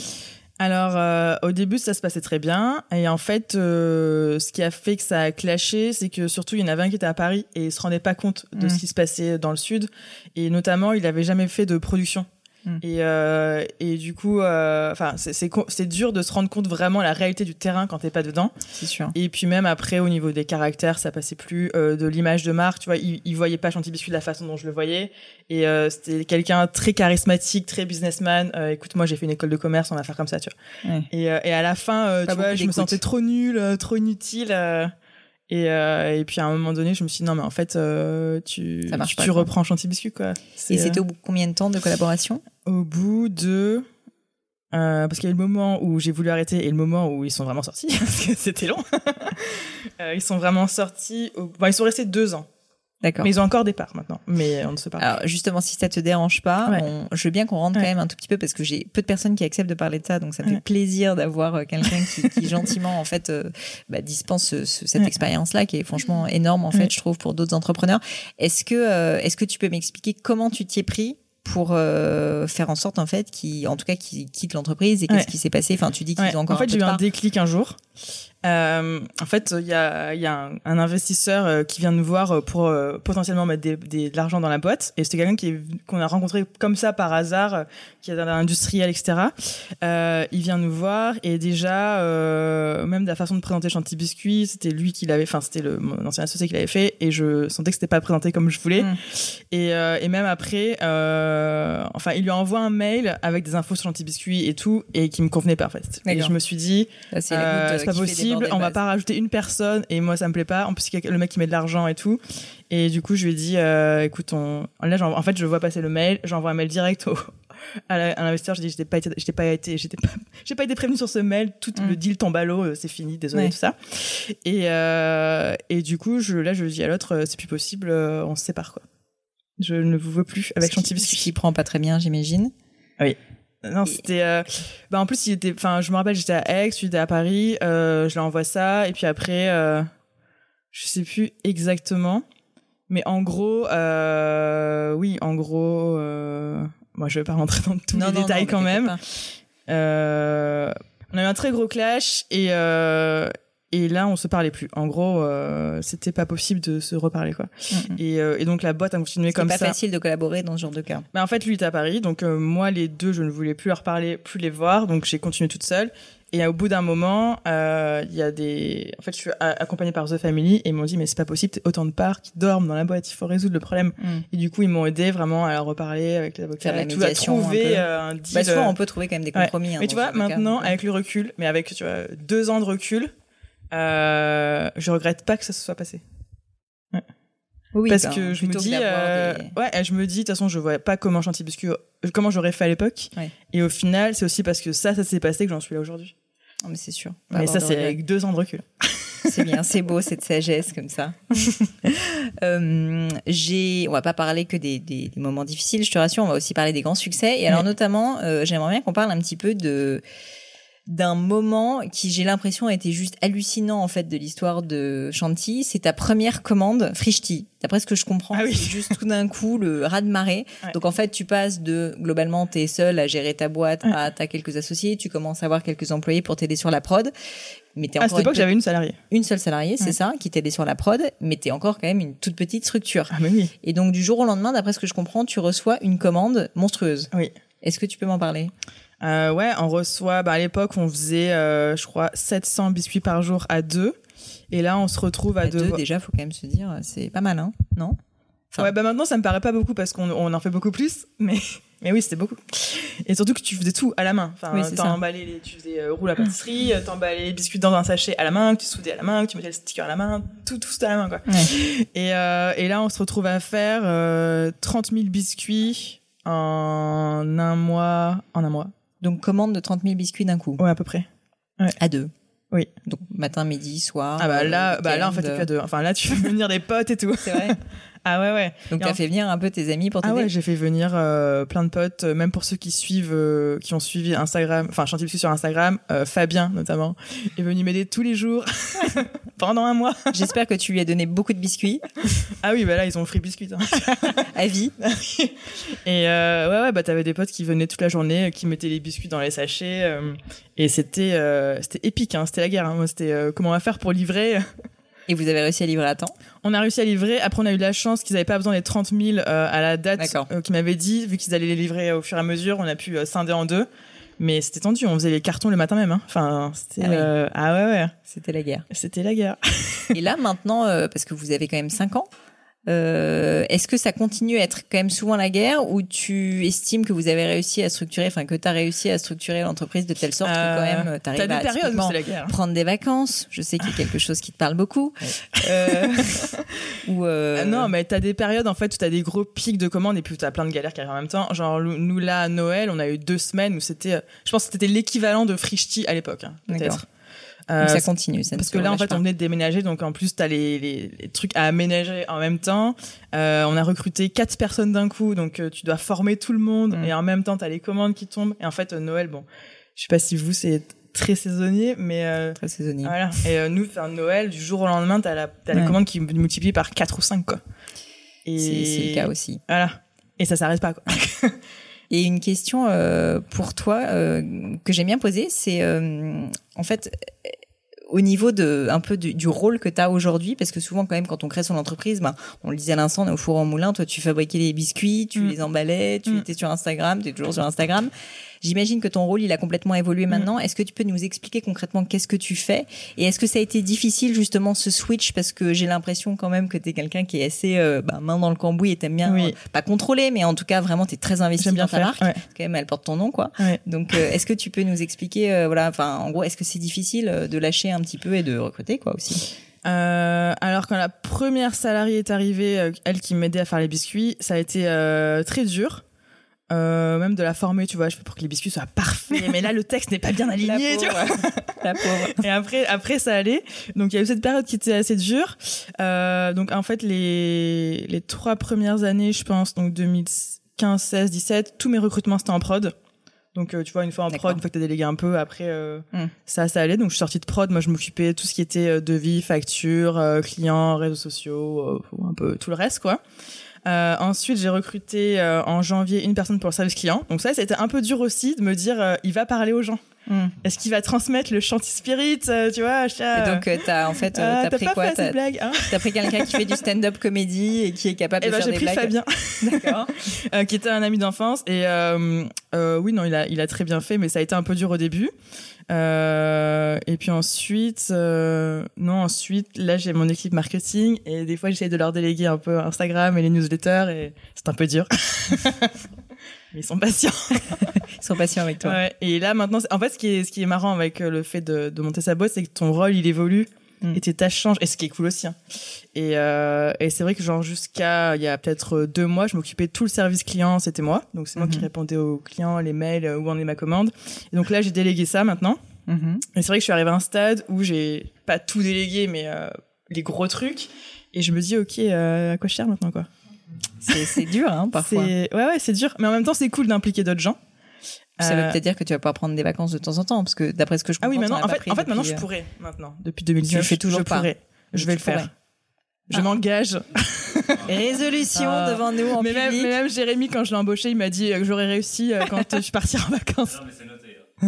Alors, euh, au début, ça se passait très bien. Et en fait, euh, ce qui a fait que ça a clashé, c'est que surtout, il y en avait un qui était à Paris et il se rendait pas compte de Mm. ce qui se passait dans le sud. Et notamment, il avait jamais fait de production. Mm. Et, euh, et du coup, euh, enfin, c'est- c'est dur de se rendre compte vraiment la réalité du terrain quand t'es pas dedans. C'est sûr. Et puis même après, au niveau des caractères, ça passait plus euh, de l'image de marque. Tu vois, il, il voyait pas Chanty Biscuit de la façon dont je le voyais. Et euh, c'était quelqu'un très charismatique, très businessman. Euh, écoute, moi, j'ai fait une école de commerce, on va faire comme ça, tu vois. Ouais. Et, euh, et à la fin, euh, tu vois, je me sentais trop nulle, euh, trop inutile. Euh, et, euh, et puis à un moment donné, je me suis dit non, mais en fait, euh, tu, tu, pas, tu quoi. reprends Chanty Biscuit, quoi. Et c'était euh, au bout de combien de temps de collaboration au bout de. euh, parce qu'il y a eu le moment où j'ai voulu arrêter et le moment où ils sont vraiment sortis, <laughs> parce que c'était long. <laughs> Ils sont vraiment sortis. au- bon, ils sont restés deux ans. D'accord. Mais ils ont encore des parts maintenant. Mais on ne se parle pas. Alors justement, si ça te dérange pas, Ouais. on- je veux bien qu'on rentre Ouais. quand même un tout petit peu parce que j'ai peu de personnes qui acceptent de parler de ça, donc ça me fait plaisir d'avoir euh, quelqu'un qui, qui gentiment en fait euh, bah, dispense ce- ce- cette expérience-là qui est franchement énorme en fait, je trouve pour d'autres entrepreneurs. Est-ce que euh, est-ce que tu peux m'expliquer comment tu t'y es pris pour euh, faire en sorte en fait qu'ils en tout cas qu'ils quittent l'entreprise et qu'est-ce qui s'est passé? Enfin, tu dis qu'ils ont encore en fait, j'ai eu un déclic un jour. Euh, en fait, il y a, il y a un, un investisseur euh, qui vient nous voir euh, pour euh, potentiellement mettre des, des- de l'argent dans la boîte. Et c'était quelqu'un qui qu'on a rencontré comme ça par hasard, qui est dans l'industriel, etc. Euh, il vient nous voir et déjà, même de la façon de présenter Chanty Biscuit, c'était lui qui l'avait, enfin c'était le mon ancien associé qui l'avait fait et je sentais que c'était pas présenté comme je voulais. Mm. Et, et même après, enfin, il lui envoie un mail avec des infos sur Chanty Biscuit et tout et qui me convenait pas en fait. Et je me suis dit, Là, pas possible, on va pas rajouter une personne et moi ça me plaît pas. En plus, le mec qui met de l'argent et tout. Et du coup, je lui ai dit, euh, écoute, on... là, en fait, je vois passer le mail, j'envoie un mail direct au, à l'investisseur. Je dis, j'étais pas j'étais pas été, j'étais pas, <laughs> j'ai pas été prévenu sur ce mail. Tout Mm. le deal tombe à l'eau, euh, c'est fini, désolé Ouais. tout ça. Et euh, et du coup, je là, je dis à l'autre, c'est plus possible, on se sépare quoi. Je ne vous veux plus avec Biscuit. Ce qui prend pas très bien, j'imagine. Non, c'était. euh, Bah, en plus, il était. Enfin, je me rappelle, j'étais à Aix, lui était à Paris. Euh, je lui envoie ça. Et puis après, euh, je sais plus exactement. Mais en gros, euh, oui, en gros. Euh, moi, je vais pas rentrer dans tous les détails quand même. Euh, on a eu un très gros clash et euh, et là on se parlait plus. En gros, euh, c'était pas possible de se reparler quoi. Mm, mm. Et, euh, et donc la boîte a continué C'est comme pas ça. facile de collaborer dans ce genre de cas. Mais en fait, lui était à Paris, donc euh, moi, les deux, je ne voulais plus leur parler, plus les voir, donc j'ai continué toute seule. Et au bout d'un moment, euh, il y a des. En fait, je suis accompagnée par The Family et ils m'ont dit mais c'est pas possible, autant de parts qui dorment dans la boîte, il faut résoudre le problème. Et du coup, ils m'ont aidé vraiment à reparler avec de la tout, à un trouver euh, un deal. Bah, souvent, on peut trouver quand même des Ouais. compromis. hein, mais tu vois, cas. maintenant, avec le recul, mais avec tu vois deux ans de recul, euh, je regrette pas que ça se soit passé. Oui, parce ben, que je me dis, euh, des- ouais, je me dis, de toute façon, je vois pas comment Biscuit, comment j'aurais fait à l'époque. Ouais. Et au final, c'est aussi parce que ça, ça s'est passé que j'en suis là aujourd'hui. Non, mais c'est sûr. Mais ça, c'est avec deux ans de recul. <laughs> C'est bien, c'est beau cette sagesse comme ça. <laughs> euh, j'ai, on va pas parler que des, des, des moments difficiles, je te rassure, on va aussi parler des grands succès. Et alors Ouais. notamment, euh, j'aimerais bien qu'on parle un petit peu de d'un moment qui j'ai l'impression a été juste hallucinant en fait de l'histoire de Chanty, c'est ta première commande Frishti. D'après ce que je comprends, Ah oui. c'est juste tout d'un coup le raz de marée. Ouais. Donc en fait, tu passes de globalement t'es seul à gérer ta boîte Ouais. à t'as quelques associés, tu commences à avoir quelques employés pour t'aider sur la prod. Mais t'es À encore cette époque, j'avais une salariée. une seule salariée, c'est Ouais. ça, qui t'aidait sur la prod, mais t'es encore quand même une toute petite structure. Ah, mais oui. Et donc du jour au lendemain, d'après ce que je comprends, tu reçois une commande monstrueuse. Oui. Est-ce que tu peux m'en parler? Euh, ouais, on reçoit, bah, à l'époque, on faisait, euh, je crois, 700 biscuits par jour à deux. Et là, on se retrouve à, À deux, devoir- déjà, faut quand même se dire, c'est pas mal, hein Non? Enfin- Ouais, bah maintenant, ça me paraît pas beaucoup parce qu'on on en fait beaucoup plus, mais, <laughs> mais oui, c'était beaucoup. Et surtout que tu faisais tout à la main. Enfin, Oui, c'est ça. t'emballais les, tu faisais euh, roule à pâtisserie, euh, t'emballais les biscuits dans un sachet à la main, que tu soudais à la main, que tu mettais le sticker à la main, tout, tout c'était à la main, quoi. Et, euh, et là, on se retrouve à faire euh, 30 000 biscuits en un mois, en un mois. Donc commande de 30 000 biscuits d'un coup, Ouais, à peu près. à deux. Oui. Donc matin, midi, soir. Ah bah euh, là, bah là en fait, que à deux. Enfin là, tu <laughs> fais venir des potes et tout. C'est vrai. <laughs> Ah ouais, ouais. Donc, tu as fait venir un peu tes amis pour t'aider Ah ouais, j'ai fait venir euh, plein de potes, euh, même pour ceux qui suivent, euh, qui ont suivi Instagram, enfin Chantilly Biscuit sur Instagram, Fabien notamment, est venu m'aider tous les jours <laughs> pendant un mois. J'espère que tu lui as donné beaucoup de biscuits Ah oui, bah là, ils ont free biscuit. Hein. à vie. <laughs> Et ouais, ouais, bah t'avais des potes qui venaient toute la journée, qui mettaient les biscuits dans les sachets, et c'était c'était épique, hein, c'était la guerre. Hein. Moi, c'était comment on va faire pour livrer? Et vous avez réussi à livrer à temps On a réussi à livrer. Après, on a eu de la chance qu'ils n'avaient pas besoin des 30 000 euh, à la date euh, qu'ils m'avaient dit. Vu qu'ils allaient les livrer au fur et à mesure, on a pu euh, scinder en deux. Mais c'était tendu. On faisait les cartons le matin même. Hein. Enfin, c'était Ah oui. euh, ah ouais ouais. C'était la guerre. C'était la guerre. Et là, maintenant, parce que vous avez quand même 5 ans, euh, est-ce que ça continue à être quand même souvent la guerre ou tu estimes que vous avez réussi à structurer, enfin que tu as réussi à structurer l'entreprise de telle sorte que quand même tu T'as arrives des à périodes la guerre. prendre des vacances Je sais qu'il y a quelque chose qui te parle beaucoup. Euh, <laughs> ou euh, Ah non, mais t'as des périodes en fait où t'as des gros pics de commandes et puis où t'as plein de galères qui arrivent en même temps. Genre nous là à Noël, on a eu deux semaines où c'était, euh, je pense que c'était l'équivalent de Frishti à l'époque, hein, peut-être. Donc Euh, ça continue. Ça parce que là en fait pas. on venait de déménager donc en plus t'as les, les, les trucs à aménager en même temps euh, on a recruté quatre personnes d'un coup donc euh, tu dois former tout le monde Mm. et en même temps t'as les commandes qui tombent et en fait euh, Noël bon je sais pas si vous c'est très saisonnier mais euh, très saisonnier. voilà et nous enfin Noël du jour au lendemain t'as la t'as les Ouais. commandes qui multiplient par quatre ou cinq quoi et C'est c'est le cas aussi. voilà et ça s'arrête pas quoi <laughs> Et une question euh, pour toi euh, que j'aime bien poser, c'est euh, en fait euh, au niveau de un peu du, du rôle que tu as aujourd'hui, parce que souvent quand même quand on crée son entreprise, ben, on le disait à l'instant, on est au four au moulin, toi tu fabriquais les biscuits, tu Mm. les emballais, tu Mm. étais sur Instagram, tu es toujours sur Instagram. J'imagine que ton rôle il a complètement évolué Mm. maintenant. Est-ce que tu peux nous expliquer concrètement qu'est-ce que tu fais et est-ce que ça a été difficile justement ce switch? Parce que j'ai l'impression quand même que tu es quelqu'un qui est assez euh, ben, main dans le cambouis et t'aimes bien Oui. euh, pas contrôler mais en tout cas vraiment tu es très investi bien dans ta faire marque ouais. quand même elle porte ton nom quoi Ouais. donc euh, est-ce que tu peux nous expliquer voilà enfin en gros est-ce que c'est difficile de lâcher un petit peu et de recruter quoi aussi? Euh, alors quand la première salariée est arrivée, elle qui m'aidait à faire les biscuits, ça a été euh, très dur. Euh, même de la former, tu vois, je fais pour que les biscuits soient parfaits. Mais là, le texte n'est pas bien <laughs> aligné, tu vois. <laughs> la pauvre Et après, après, ça allait. Donc, il y a eu cette période qui était assez dure. Euh, donc, en fait, les, les trois premières années, je pense, donc 2015, 16, 17, tous mes recrutements, c'était en prod. Donc, euh, tu vois, une fois en prod, une fois que t'as délégué un peu, après, euh, Hmm. ça, ça allait. Donc, je suis sortie de prod. Moi, je m'occupais de tout ce qui était euh, devis, facture, clients, réseaux sociaux, un peu tout le reste, quoi. Euh, ensuite, j'ai recruté euh, en janvier une personne pour le service client. Donc ça, c'était un peu dur aussi de me dire, euh, il va parler aux gens. Hmm. Est-ce qu'il va transmettre le chanty spirit, euh, tu vois et donc euh, t'as en fait euh, ah, t'as pris pas quoi t'as hein t'as pris quelqu'un qui fait du stand-up comédie et qui est capable Eh de ben, faire j'ai des pris blagues Fabien, <laughs> d'accord <laughs> euh, qui était un ami d'enfance. Et oui, non, il a, il a très bien fait, mais ça a été un peu dur au début. Euh, et puis ensuite, euh, non, ensuite, là, j'ai mon équipe marketing et des fois, j'essaie de leur déléguer un peu Instagram et les newsletters et c'est un peu dur. <laughs> mais ils sont patients. <laughs> ils sont patients avec toi Ouais. Et là, maintenant, en fait, ce qui est, ce qui est marrant avec euh, le fait de, de monter sa boîte, c'est que ton rôle, il évolue Mm. et tes tâches changent. Et ce qui est cool aussi. hein. Et, euh, et c'est vrai que genre jusqu'à il y a peut-être deux mois, je m'occupais de tout le service client, c'était moi. Donc c'est moi qui Mhm. répondais aux clients, les mails, euh, où en est ma commande. Et donc là, j'ai délégué ça maintenant. Mhm. Et c'est vrai que je suis arrivée à un stade où j'ai pas tout délégué, mais euh, les gros trucs. Et je me dis, ok, euh, à quoi je sers maintenant, quoi? C'est dur hein parfois C'est ouais, ouais, c'est dur. Mais en même temps, c'est cool d'impliquer d'autres gens. ça veut Euh, peut-être dire que tu vas pouvoir prendre des vacances de temps en temps parce que d'après ce que je Ah comprends oui, maintenant, en pas fait, pris en fait maintenant, je euh, pourrais. Maintenant, depuis 2019, Tu le fais toujours je pas. pourrais. Je vais le faire. pourrais. Je Ah. m'engage. <laughs> résolution Ah. devant nous en Mais même, mais même Jérémy, quand je l'ai embauché, il m'a dit euh, que j'aurais réussi euh, quand euh, je partirai en vacances. <laughs>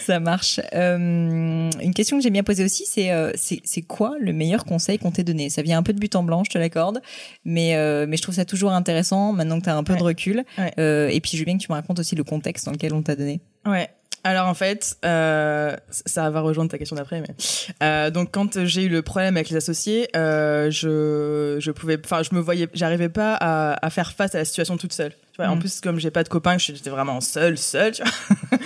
Ça marche. Euh, une question que j'aime bien poser aussi, c'est euh, c'est c'est quoi le meilleur conseil qu'on t'ait donné? Ça vient un peu de but en blanc, je te l'accorde, mais euh, mais je trouve ça toujours intéressant maintenant que tu as un peu de recul. Ouais. Et puis je veux bien que tu me racontes aussi le contexte dans lequel on t'a donné. Ouais. Alors en fait, euh, ça va rejoindre ta question d'après, mais euh, donc quand j'ai eu le problème avec les associés, euh, je je pouvais, enfin je me voyais, j'arrivais pas à, à faire face à la situation toute seule. Tu vois, En Mm. plus comme j'ai pas de copains, j'étais vraiment seule, seule. Tu vois, <laughs>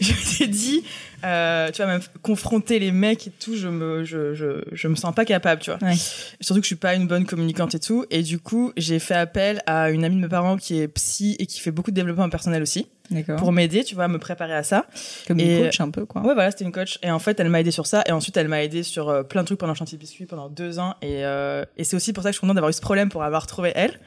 je m'étais dit, euh, tu vois même confronter les mecs et tout, je me je je je me sens pas capable, tu vois. Ouais. Surtout que je suis pas une bonne communicante et tout, et du coup j'ai fait appel à une amie de mes parents qui est psy et qui fait beaucoup de développement personnel aussi. D'accord. pour m'aider, tu vois, à me préparer à ça. Comme et- une coach un peu, quoi. Ouais, voilà, c'était une coach. Et en fait, elle m'a aidé sur ça. Et ensuite, elle m'a aidé sur euh, plein de trucs pendant Chantilly Biscuit pendant deux ans. Et, euh, et c'est aussi pour ça que je suis contente d'avoir eu ce problème pour avoir trouvé elle.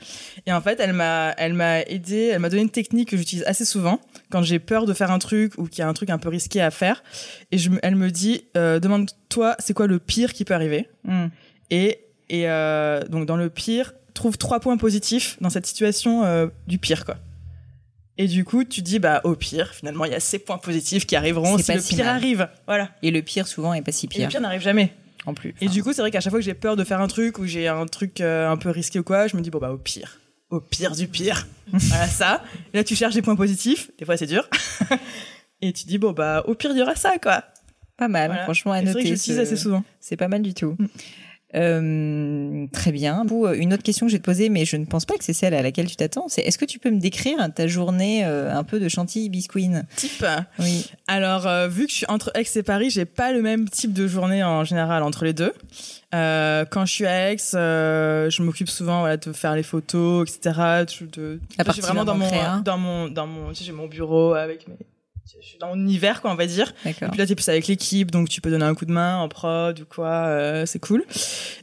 Et en fait, elle m'a, elle m'a aidé, elle m'a donné une technique que j'utilise assez souvent quand j'ai peur de faire un truc ou qu'il y a un truc un peu risqué à faire. Et je, elle me dit, euh, demande-toi, c'est quoi le pire qui peut arriver? Hmm. Et, et euh, donc, dans le pire, trouve trois points positifs dans cette situation euh, du pire, quoi. Et du coup, tu dis, bah, au pire, finalement, il y a ces points positifs qui arriveront si le si pire mal. arrive. Voilà. Et le pire, souvent, est pas si Et le pire. pire n'arrive jamais. En plus. Et du coup, c'est vrai qu'à chaque fois que j'ai peur de faire un truc ou j'ai un truc euh, un peu risqué ou quoi, je me dis, bon, bah, au pire. Au pire du pire. <laughs> voilà ça. Et là, tu cherches des points positifs. Des fois, c'est dur. <laughs> Et tu dis, bon, bah, au pire, il y aura ça, quoi. Pas mal, Voilà. franchement, à Et C'est vrai que noter. j'utilise ce- assez souvent. C'est pas mal du tout. Mm. Euh, très bien. Pour une autre question que je vais te poser, mais je ne pense pas que c'est celle à laquelle tu t'attends, c'est est-ce que tu peux me décrire ta journée euh, un peu de chantilly bisqueen Type? Oui. Alors, euh, vu que je suis entre Aix et Paris, j'ai pas le même type de journée en général entre les deux. Euh, quand je suis à Aix, euh, je m'occupe souvent voilà, de faire les photos, etc. De, de- La je suis vraiment dans partie mon, dans mon, dans mon, tu sais, j'ai mon bureau avec mes, je suis dans mon univers, quoi, on va dire. Et puis là, t'es plus avec l'équipe, donc tu peux donner un coup de main en prod ou quoi, euh, c'est cool.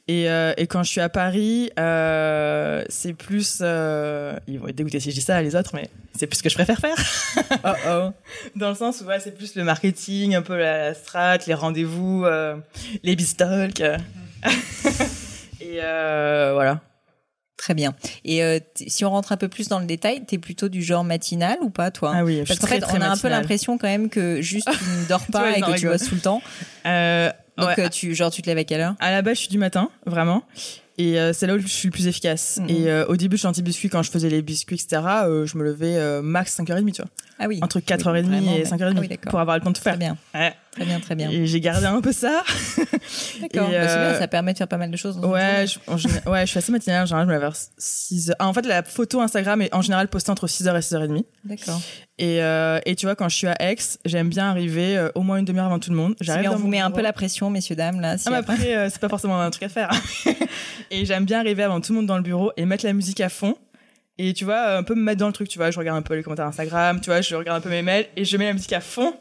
Et, euh, et quand je suis à Paris, euh, c'est plus, euh, ils vont être dégoûtés si je dis ça, les autres, mais c'est plus ce que je préfère faire. <laughs> Oh oh. <laughs> Dans le sens où ouais, c'est plus le marketing, un peu la, la strat, les rendez-vous, euh, les bistolks. euh. <laughs> et euh, voilà. Très bien. Et euh, si on rentre un peu plus dans le détail, t'es plutôt du genre matinal ou pas, toi? Ah oui, je Parce suis qu'en fait, très on a un peu l'impression quand même que juste tu ne dors <laughs> pas et que tu bosses tout le temps. Euh, Donc, ouais. euh, tu, genre, tu te lèves à quelle heure? À la base, je suis du matin, vraiment. Et euh, c'est là où je suis le plus efficace. Mhm. Et euh, au début de Chantilly Biscuit, quand je faisais les biscuits, etc., euh, je me levais max 5h30, tu vois. Ah oui. Entre Oui, 4h30 vraiment, et ouais. 5h30 Ah oui, pour avoir le temps de Très faire. bien. Ouais. Très bien, très bien. Et j'ai gardé un peu ça. <laughs> D'accord. Bah, bien, euh, ça permet de faire pas mal de choses. dans Ouais, je, en général- ouais, je suis assez matinale. En général, je me lève vers 6h. Ah, en fait, la photo Instagram est en général postée entre 6h et 6h30. D'accord. Et, euh, et tu vois, quand je suis à Aix, j'aime bien arriver euh, au moins une demi-heure avant tout le monde. J'arrive on vous met un peu la pression, messieurs, dames, là. si Ah, après- après, euh, c'est pas forcément un truc à faire. <laughs> et j'aime bien arriver avant tout le monde dans le bureau et mettre la musique à fond. Et tu vois, un peu me mettre dans le truc, tu vois, je regarde un peu les commentaires Instagram, tu vois, je regarde un peu mes mails et je mets la musique à fond.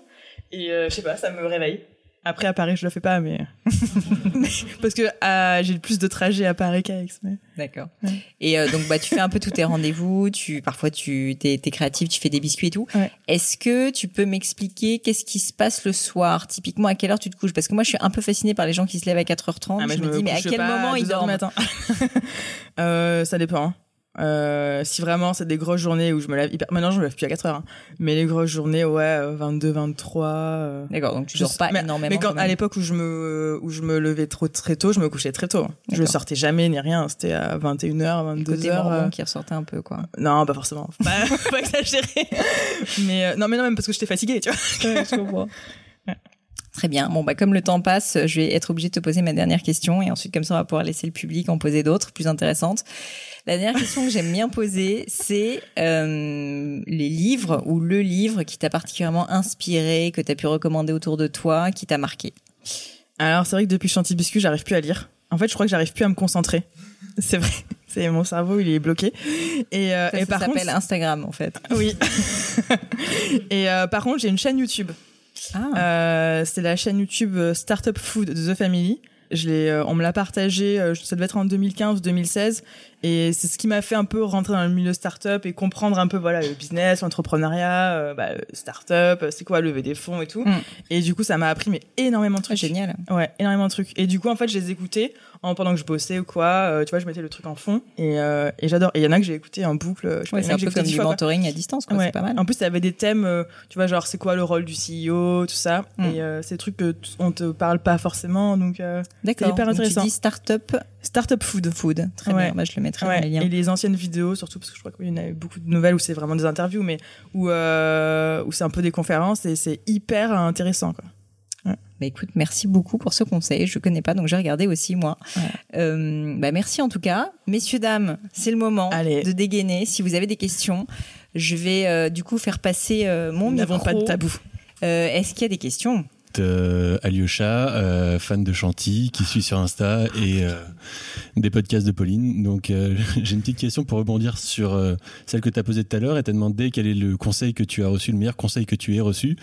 Et euh, je sais pas, ça me réveille. Après, à Paris, je le fais pas, mais. <laughs> Parce que euh, j'ai le plus de trajets à Paris qu'à Aix. Mais... D'accord. Ouais. Et euh, donc bah tu fais un peu tous tes rendez-vous, tu parfois tu t'es, t'es créatif, tu fais des biscuits et tout. Ouais. Est-ce que tu peux m'expliquer qu'est-ce qui se passe le soir? Typiquement à quelle heure tu te couches? Parce que moi je suis un peu fascinée par les gens qui se lèvent à 4h30. Ah, mais je, me dis mais à quel moment ils 2 heures du dorment? matin <laughs> euh, Ça dépend. Euh, si vraiment c'est des grosses journées où je me lève hyper... Maintenant je me lève plus à 4 heures. hein. Mais les grosses journées, ouais, euh, 22, 23... euh, D'accord, donc tu je dors pas mais, énormément. Mais quand, à l'époque où je me où je me levais trop très tôt, je me couchais très tôt. Je sortais jamais ni rien. C'était à 21h, Le côté 22h. mormon euh, qui ressortait un peu quoi. Non, pas forcément. Pas, <laughs> pas exagérer. mais euh, non, mais non, même parce que j'étais fatiguée, tu vois. Très bien. Bon, bah, comme le temps passe, je vais être obligée de te poser ma dernière question et ensuite, comme ça, on va pouvoir laisser le public en poser d'autres plus intéressantes. La dernière question que j'aime bien poser, c'est euh, les livres ou le livre qui t'a particulièrement inspiré, que t'as pu recommander autour de toi, qui t'a marqué? Alors c'est vrai que depuis Chantilly Biscuit, j'arrive plus à lire. En fait, je crois que j'arrive plus à me concentrer. <laughs> C'est vrai. C'est mon cerveau, il est bloqué. Et, euh, Ça, et ça par contre, s'appelle Instagram, en fait. oui. <laughs> et euh, par contre, j'ai une chaîne YouTube. Ah, Euh, c'est la chaîne YouTube euh, Startup Food de The Family. Je l'ai, euh, on me l'a partagé, ça devait être en 2015-2016, et c'est ce qui m'a fait un peu rentrer dans le milieu startup et comprendre un peu voilà le business, l'entrepreneuriat, euh, bah, startup, c'est quoi lever des fonds et tout. Mm. Et du coup, ça m'a appris mais énormément de ah, trucs. génial. Ouais, énormément de trucs. Et du coup, en fait, je les écoutais en, pendant que je bossais ou quoi. euh, tu vois, je mettais le truc en fond et, euh, et j'adore. Et il y en a que j'ai écouté en boucle. Je Ouais, c'est un peu comme du mentoring à distance, quoi. Ouais. C'est pas mal. En plus, il y avait des thèmes, euh, tu vois, genre c'est quoi le rôle du CEO, tout ça. Mm. Et euh, ces trucs que on te parle pas forcément. Donc, euh, D'accord. hyper Donc, intéressant. Tu dis startup Startup Food. food. Très Ouais. bien. Bah, je le mettrai dans les liens. Et les anciennes vidéos, surtout parce que je crois qu'il y en a beaucoup de nouvelles où c'est vraiment des interviews, mais où, euh, où c'est un peu des conférences et c'est hyper intéressant. Quoi. Bah écoute, merci beaucoup pour ce conseil. Je connais pas, donc j'ai regardé aussi moi. Ouais. Euh, bah merci en tout cas, messieurs dames. C'est le moment Allez. de dégainer. Si vous avez des questions, je vais euh, du coup faire passer euh, mon Nous micro. n'avons pas de tabou. Est-ce qu'il y a des questions? Être euh, Alyosha, euh, fan de Chanty, qui suit sur Insta et euh, des podcasts de Pauline. Donc euh, <laughs> j'ai une petite question pour rebondir sur euh, celle que tu as posée tout à l'heure et t'as demandé quel est le conseil que tu as reçu, le meilleur conseil que tu aies reçu.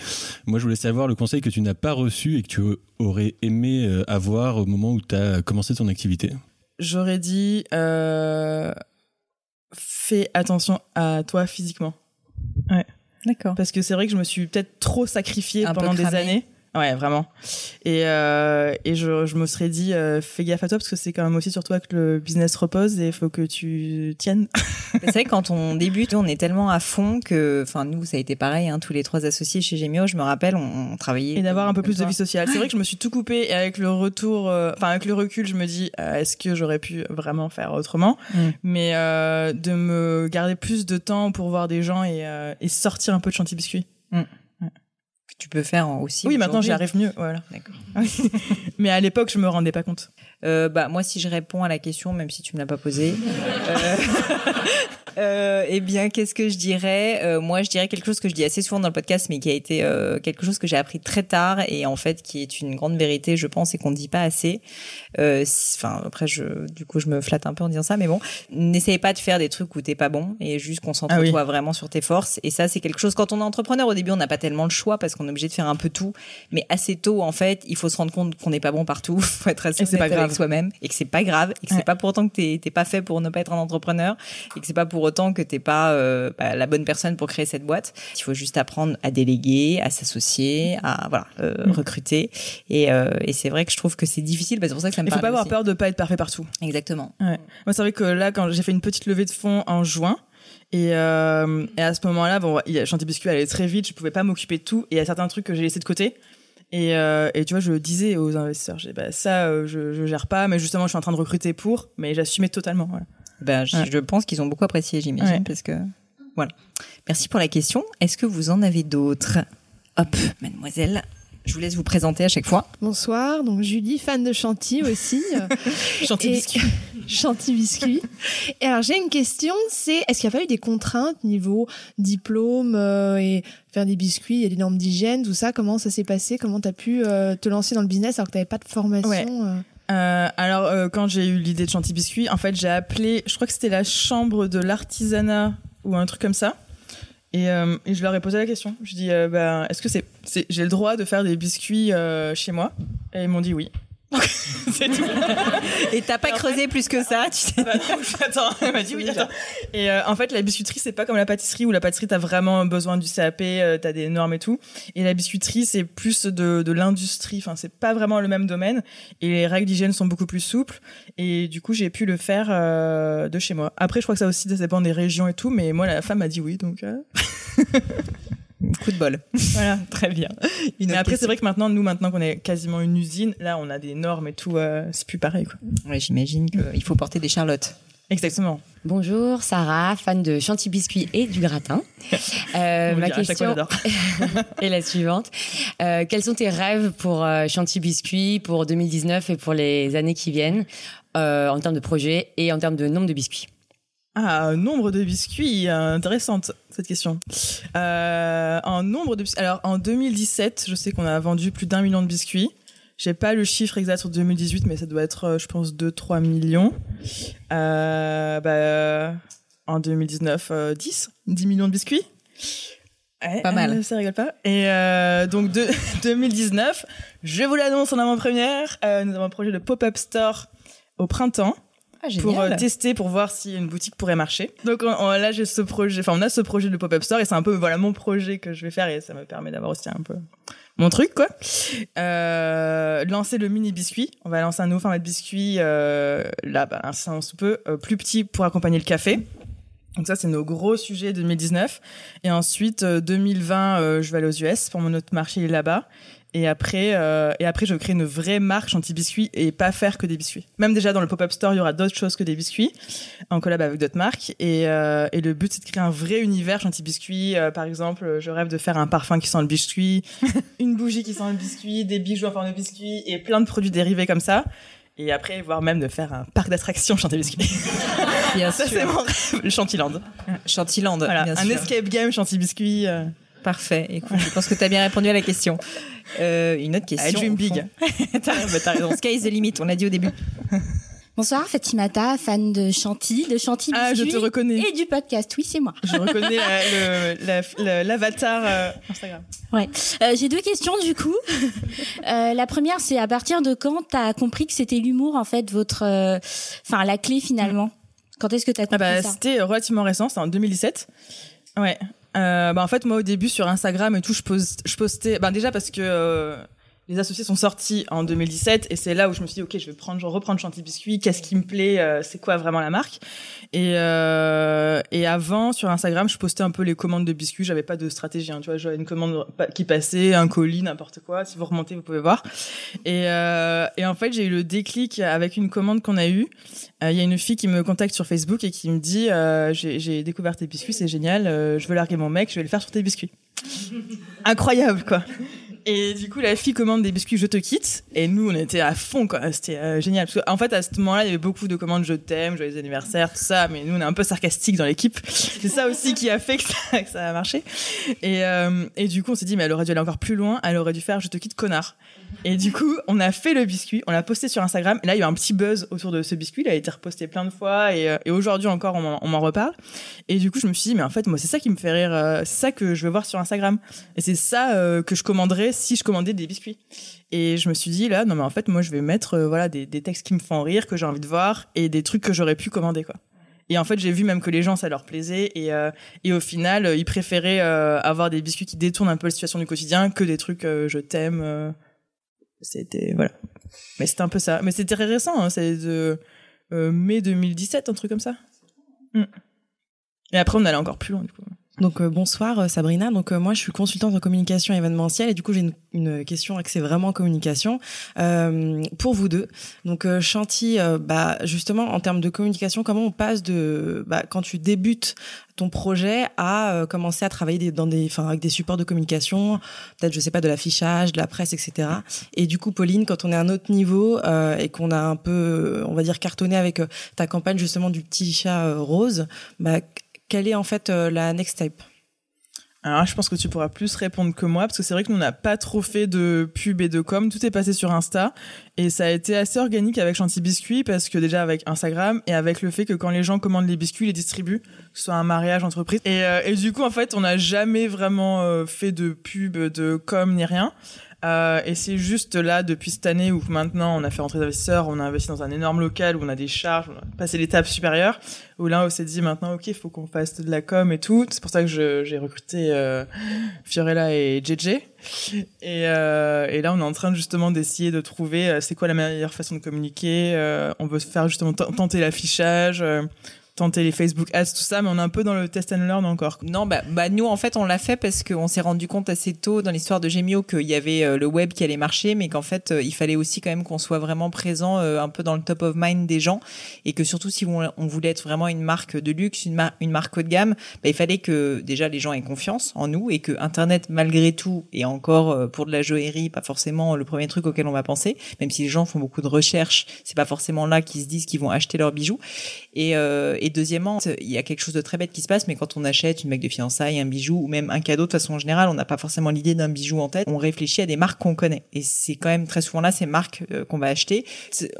Moi, je voulais savoir le conseil que tu n'as pas reçu et que tu aurais aimé euh, avoir au moment où tu as commencé ton activité. J'aurais dit euh, fais attention à toi physiquement. D'accord. Parce que c'est vrai que je me suis peut-être trop sacrifiée Un peu pendant des années. Ouais, vraiment. Et, euh, et je, je me serais dit, euh, fais gaffe à toi parce que c'est quand même aussi sur toi que le business repose et il faut que tu tiennes. <laughs> C'est vrai quand on débute, on est tellement à fond que, enfin, nous, ça a été pareil, hein, tous les trois associés chez Gemio, je me rappelle, on, on travaillait. Et d'avoir un peu plus de vie sociale. C'est vrai que je me suis tout coupé et avec le retour, euh, enfin avec le recul, je me dis, euh, est-ce que j'aurais pu vraiment faire autrement? Mm. Mais euh, de me garder plus de temps pour voir des gens et, euh, et sortir un peu de chantier biscuit. Que tu peux faire aussi. Oui, maintenant j'y arrive mieux, voilà. D'accord. <laughs> Mais à l'époque, je me rendais pas compte. Euh, bah moi si je réponds à la question même si tu me l'as pas posée euh, <laughs> euh, eh bien qu'est-ce que je dirais? Euh, moi je dirais quelque chose que je dis assez souvent dans le podcast mais qui a été euh, quelque chose que j'ai appris très tard et en fait qui est une grande vérité je pense et qu'on ne dit pas assez. Euh, enfin après je du coup je me flatte un peu en disant ça mais bon n'essaye pas de faire des trucs où t'es pas bon et juste concentre-toi Ah oui. vraiment sur tes forces. Et ça c'est quelque chose quand on est entrepreneur au début on n'a pas tellement le choix parce qu'on est obligé de faire un peu tout. Mais assez tôt en fait il faut se rendre compte qu'on n'est pas bon partout <laughs> faut être assez Soi-même et que c'est pas grave et que Ouais. c'est pas pour autant que t'es t'es pas fait pour ne pas être un entrepreneur et que c'est pas pour autant que t'es pas euh, bah, la bonne personne pour créer cette boîte. Il faut juste apprendre à déléguer, à s'associer, à voilà euh, Mm. recruter et, euh, et c'est vrai que je trouve que c'est difficile. Bah, c'est pour ça que ça me Il faut pas avoir aussi. peur de pas être parfait partout. Exactement. Ouais. Moi, c'est vrai que là, quand j'ai fait une petite levée de fonds en juin, et, euh, et à ce moment-là, bon, Chantier Biscuit allait très vite, je pouvais pas m'occuper de tout, et il y a certains trucs que j'ai laissé de côté. Et, euh, et tu vois, je disais aux investisseurs, j'ai bah, ça, euh, je, je gère pas, mais justement, je suis en train de recruter pour, mais j'assumais totalement. Voilà. Ben, je, Ouais. je pense qu'ils ont beaucoup apprécié, j'imagine, Ouais. parce que voilà. Merci pour la question. Est-ce que vous en avez d'autres? Hop, mademoiselle. Je vous laisse vous présenter à chaque fois. Bonsoir, donc Julie, fan de Chanty aussi. <laughs> euh, Chantier Et- Biscuit. <laughs> Chanty Biscuit. Et alors j'ai une question, c'est est-ce qu'il n'y a pas eu des contraintes niveau diplôme euh, et faire des biscuits, il y a des normes d'hygiène, tout ça, comment ça s'est passé? Comment tu as pu euh, te lancer dans le business alors que tu n'avais pas de formation Ouais. euh? Euh, alors, euh, quand j'ai eu l'idée de Chantier Biscuit, en fait, j'ai appelé, je crois que c'était la chambre de l'artisanat ou un truc comme ça. Et, euh, et je leur ai posé la question. Je dis, euh, ben, est-ce que c'est, c'est, j'ai le droit de faire des biscuits euh, chez moi? Et ils m'ont dit oui. <laughs> c'est tout. Et t'as pas creusé plus que ça, tu sais. Bah <laughs> attends, elle m'a dit oui, attends. Et euh, en fait, la biscuiterie, c'est pas comme la pâtisserie où la pâtisserie, t'as vraiment besoin du CAP, euh, t'as des normes et tout. Et la biscuiterie, c'est plus de, de l'industrie. Enfin, c'est pas vraiment le même domaine. Et les règles d'hygiène sont beaucoup plus souples. Et du coup, j'ai pu le faire euh, de chez moi. Après, je crois que ça aussi, ça dépend des régions et tout. Mais moi, la femme m'a dit oui, donc <laughs> Coup de bol. <laughs> voilà. Très bien. Une Mais après, c'est vrai que maintenant, nous, maintenant qu'on est quasiment une usine, là, on a des normes et tout. euh, c'est plus pareil, quoi. Ouais, j'imagine qu'il faut porter des charlottes. Exactement. Bonjour, Sarah, fan de Chantilly Biscuit et du gratin. <laughs> Euh, ma question <laughs> est la suivante. Euh, quels sont tes rêves pour euh, Chantilly Biscuit pour 2019 et pour les années qui viennent euh, en termes de projet et en termes de nombre de biscuits? Ah, nombre de biscuits, euh, intéressante cette question. Euh, en nombre de biscuits, alors en 2017, je sais qu'on a vendu plus d'un million de biscuits. J'ai pas le chiffre exact sur 2018, mais ça doit être, euh, je pense, 2-3 millions. Euh, bah, en 2019, euh, 10 10 millions de biscuits. Ouais, Pas mal. ça rigole pas. Et euh, donc de, 2019, <laughs> je vous l'annonce en avant-première, nous avons un projet de pop-up store au printemps Ah, pour euh, tester pour voir si une boutique pourrait marcher. Donc on- on- là j'ai ce projet, enfin on a ce projet de pop-up store et c'est un peu voilà mon projet que je vais faire et ça me permet d'avoir aussi un peu mon truc quoi. Euh, lancer le mini biscuit, on va lancer un nouveau format de biscuit euh, là bah, un un sous peu euh, plus petit pour accompagner le café. Donc ça c'est nos gros sujets 2019 et ensuite euh, 2020 euh, je vais aller aux US pour mon autre marché là-bas. Et après, euh, et après, je crée une vraie marque chantilly biscuits et pas faire que des biscuits. Même déjà dans le pop-up store, il y aura d'autres choses que des biscuits en collab avec d'autres marques. Et, euh, et le but, c'est de créer un vrai univers chantilly biscuits. Euh, par exemple, je rêve de faire un parfum qui sent le biscuit, <laughs> une bougie qui sent le biscuit, des bijoux en forme de biscuit et plein de produits dérivés comme ça. Et après, voire même de faire un parc d'attractions chantilly biscuits. <laughs> Bien ça, c'est mon rêve, le Voilà, bien un sûr. escape game chantilly biscuits. euh, Parfait. Écoute, je pense que tu as bien répondu à la question. Euh, une autre question. I dream big. <laughs> t'as bah, raison. Sky is the limit, on l'a dit au début. Bonsoir, Fatimata, fan de Chanty, de Chanty Ah, je te reconnais. et du podcast. Oui, c'est moi. Je reconnais la- le- la- la- l'avatar euh, Instagram. Ouais. Euh, J'ai deux questions du coup. Euh, la première, c'est à partir de quand t'as compris que c'était l'humour en fait votre, euh, enfin la clé finalement? Quand est-ce que t'as Ah compris bah, ça? c'était relativement récent, c'était en 2017. Ouais. Euh, bah en fait moi au début sur Instagram et tout je, pose, je postais bah déjà parce que euh, les associés sont sortis en 2017 et c'est là où je me suis dit ok je vais prendre je reprendre Chanty Biscuit qu'est-ce qui me plaît euh, c'est quoi vraiment la marque? Et euh, et avant sur Instagram je postais un peu les commandes de biscuits j'avais pas de stratégie hein, tu vois j'avais une commande qui passait un colis n'importe quoi si vous remontez vous pouvez voir et euh, et en fait j'ai eu le déclic avec une commande qu'on a eue Euh, il y a une fille qui me contacte sur Facebook et qui me dit euh, j'ai découvert tes biscuits, c'est génial, je veux larguer mon mec, je vais le faire sur tes biscuits. Incroyable quoi. Et du coup la fille commande des biscuits je te quitte et nous on était à fond quoi, c'était euh, génial parce qu'en fait à ce moment-là il y avait beaucoup de commandes je t'aime, joyeux anniversaire, tout ça, mais nous on est un peu sarcastique dans l'équipe. <laughs> C'est ça aussi qui a fait que ça, a marché. Euh, et du coup on s'est dit mais elle aurait dû aller encore plus loin, elle aurait dû faire je te quitte connard. Et du coup, on a fait le biscuit, on l'a posté sur Instagram. Et là, il y a eu un petit buzz autour de ce biscuit. Il a été reposté plein de fois et, euh, aujourd'hui encore, on m'en- reparle. Et du coup, je me suis dit, mais en fait, moi, c'est ça qui me fait rire. euh, c'est ça que je veux voir sur Instagram. Et c'est ça euh, que je commanderais si je commandais des biscuits. Et je me suis dit, là, non, mais en fait, moi, je vais mettre voilà des, textes qui me font rire, que j'ai envie de voir et des trucs que j'aurais pu commander. Et en fait, j'ai vu même que les gens, ça leur plaisait. Et, au final, ils préféraient avoir des biscuits qui détournent un peu la situation du quotidien que des trucs je t'aime. C'était voilà. Mais c'était un peu ça. Mais c'était très récent. Hein, c'est de euh, mai 2017, un truc comme ça. Mm. Et après, on allait encore plus loin. Du coup. Donc euh, bonsoir euh, Sabrina. Donc euh, moi je suis consultante en communication événementielle et du coup j'ai une, une question axée vraiment communication euh, pour vous deux. Donc euh, Chanty, euh, bah justement en termes de communication, comment on passe de bah, quand tu débutes ton projet à commencer à travailler des, dans des, enfin avec des supports de communication, peut-être je sais pas de l'affichage, de la presse, etc. Et du coup Pauline, quand on est à un autre niveau et qu'on a un peu, on va dire cartonné avec ta campagne justement du petit chat rose, bah quelle est en fait euh, la next step Alors, je pense que tu pourras plus répondre que moi, parce que c'est vrai que nous, on n'a pas trop fait de pub et de com. Tout est passé sur Insta. Et ça a été assez organique avec Chanty Biscuit, parce que déjà avec Instagram, et avec le fait que quand les gens commandent les biscuits, ils les distribuent, que ce soit un mariage, entreprise. Et, euh, et du coup, en fait, on n'a jamais vraiment euh, fait de pub, de com, ni rien. Euh, et c'est juste là, depuis cette année, où maintenant on a fait rentrer des investisseurs, on a investi dans un énorme local où on a des charges, on a passé l'étape supérieure, où là on s'est dit maintenant, ok, il faut qu'on fasse de la com et tout. C'est pour ça que j'ai recruté euh, Fiorella et JJ. Et, euh, et là, on est en train justement d'essayer de trouver c'est quoi la meilleure façon de communiquer. On veut faire justement tenter l'affichage, tenter les Facebook ads, tout ça, mais on est un peu dans le test and learn encore. Non, bah, bah nous en fait on l'a fait parce qu'on s'est rendu compte assez tôt dans l'histoire de Gemio qu'il y avait euh, le web qui allait marcher, mais qu'en fait euh, il fallait aussi quand même qu'on soit vraiment présent euh, un peu dans le top of mind des gens et que surtout si on, voulait être vraiment une marque de luxe, une, mar- une marque haut de gamme, bah, il fallait que déjà les gens aient confiance en nous et que Internet malgré tout et encore pour de la joaillerie pas forcément le premier truc auquel on va penser, même si les gens font beaucoup de recherches, c'est pas forcément là qu'ils se disent qu'ils vont acheter leurs bijoux. Et deuxièmement, il y a quelque chose de très bête qui se passe, mais quand on achète une bague de fiançailles, un bijou ou même un cadeau, de façon générale, on n'a pas forcément l'idée d'un bijou en tête. On réfléchit à des marques qu'on connaît. Et c'est quand même très souvent là ces marques euh, qu'on va acheter.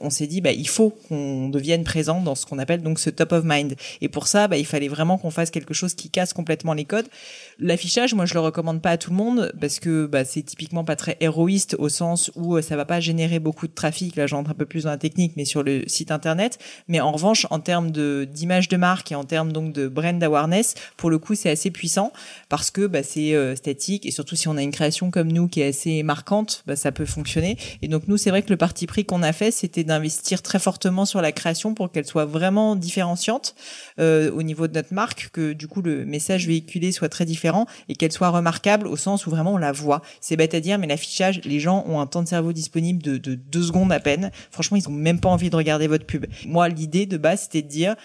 On s'est dit, bah, il faut qu'on devienne présent dans ce qu'on appelle donc ce top of mind. Et pour ça, bah, il fallait vraiment qu'on fasse quelque chose qui casse complètement les codes. L'affichage, moi, je le recommande pas à tout le monde parce que bah, c'est typiquement pas très héroïste au sens où euh, ça va pas générer beaucoup de trafic. Là, j'entre un peu plus dans la technique, mais sur le site internet. Mais en revanche, en termes de de marque et en termes donc de brand awareness, pour le coup, c'est assez puissant parce que bah, c'est euh, statique et surtout si on a une création comme nous qui est assez marquante, bah, ça peut fonctionner. Et donc nous, c'est vrai que le parti pris qu'on a fait, c'était d'investir très fortement sur la création pour qu'elle soit vraiment différenciante euh, au niveau de notre marque, que du coup le message véhiculé soit très différent et qu'elle soit remarquable au sens où vraiment on la voit. C'est bête à dire, mais l'affichage, les gens ont un temps de cerveau disponible de, de deux secondes à peine. Franchement, ils ont même pas envie de regarder votre pub. Moi, l'idée de base, c'était de dire,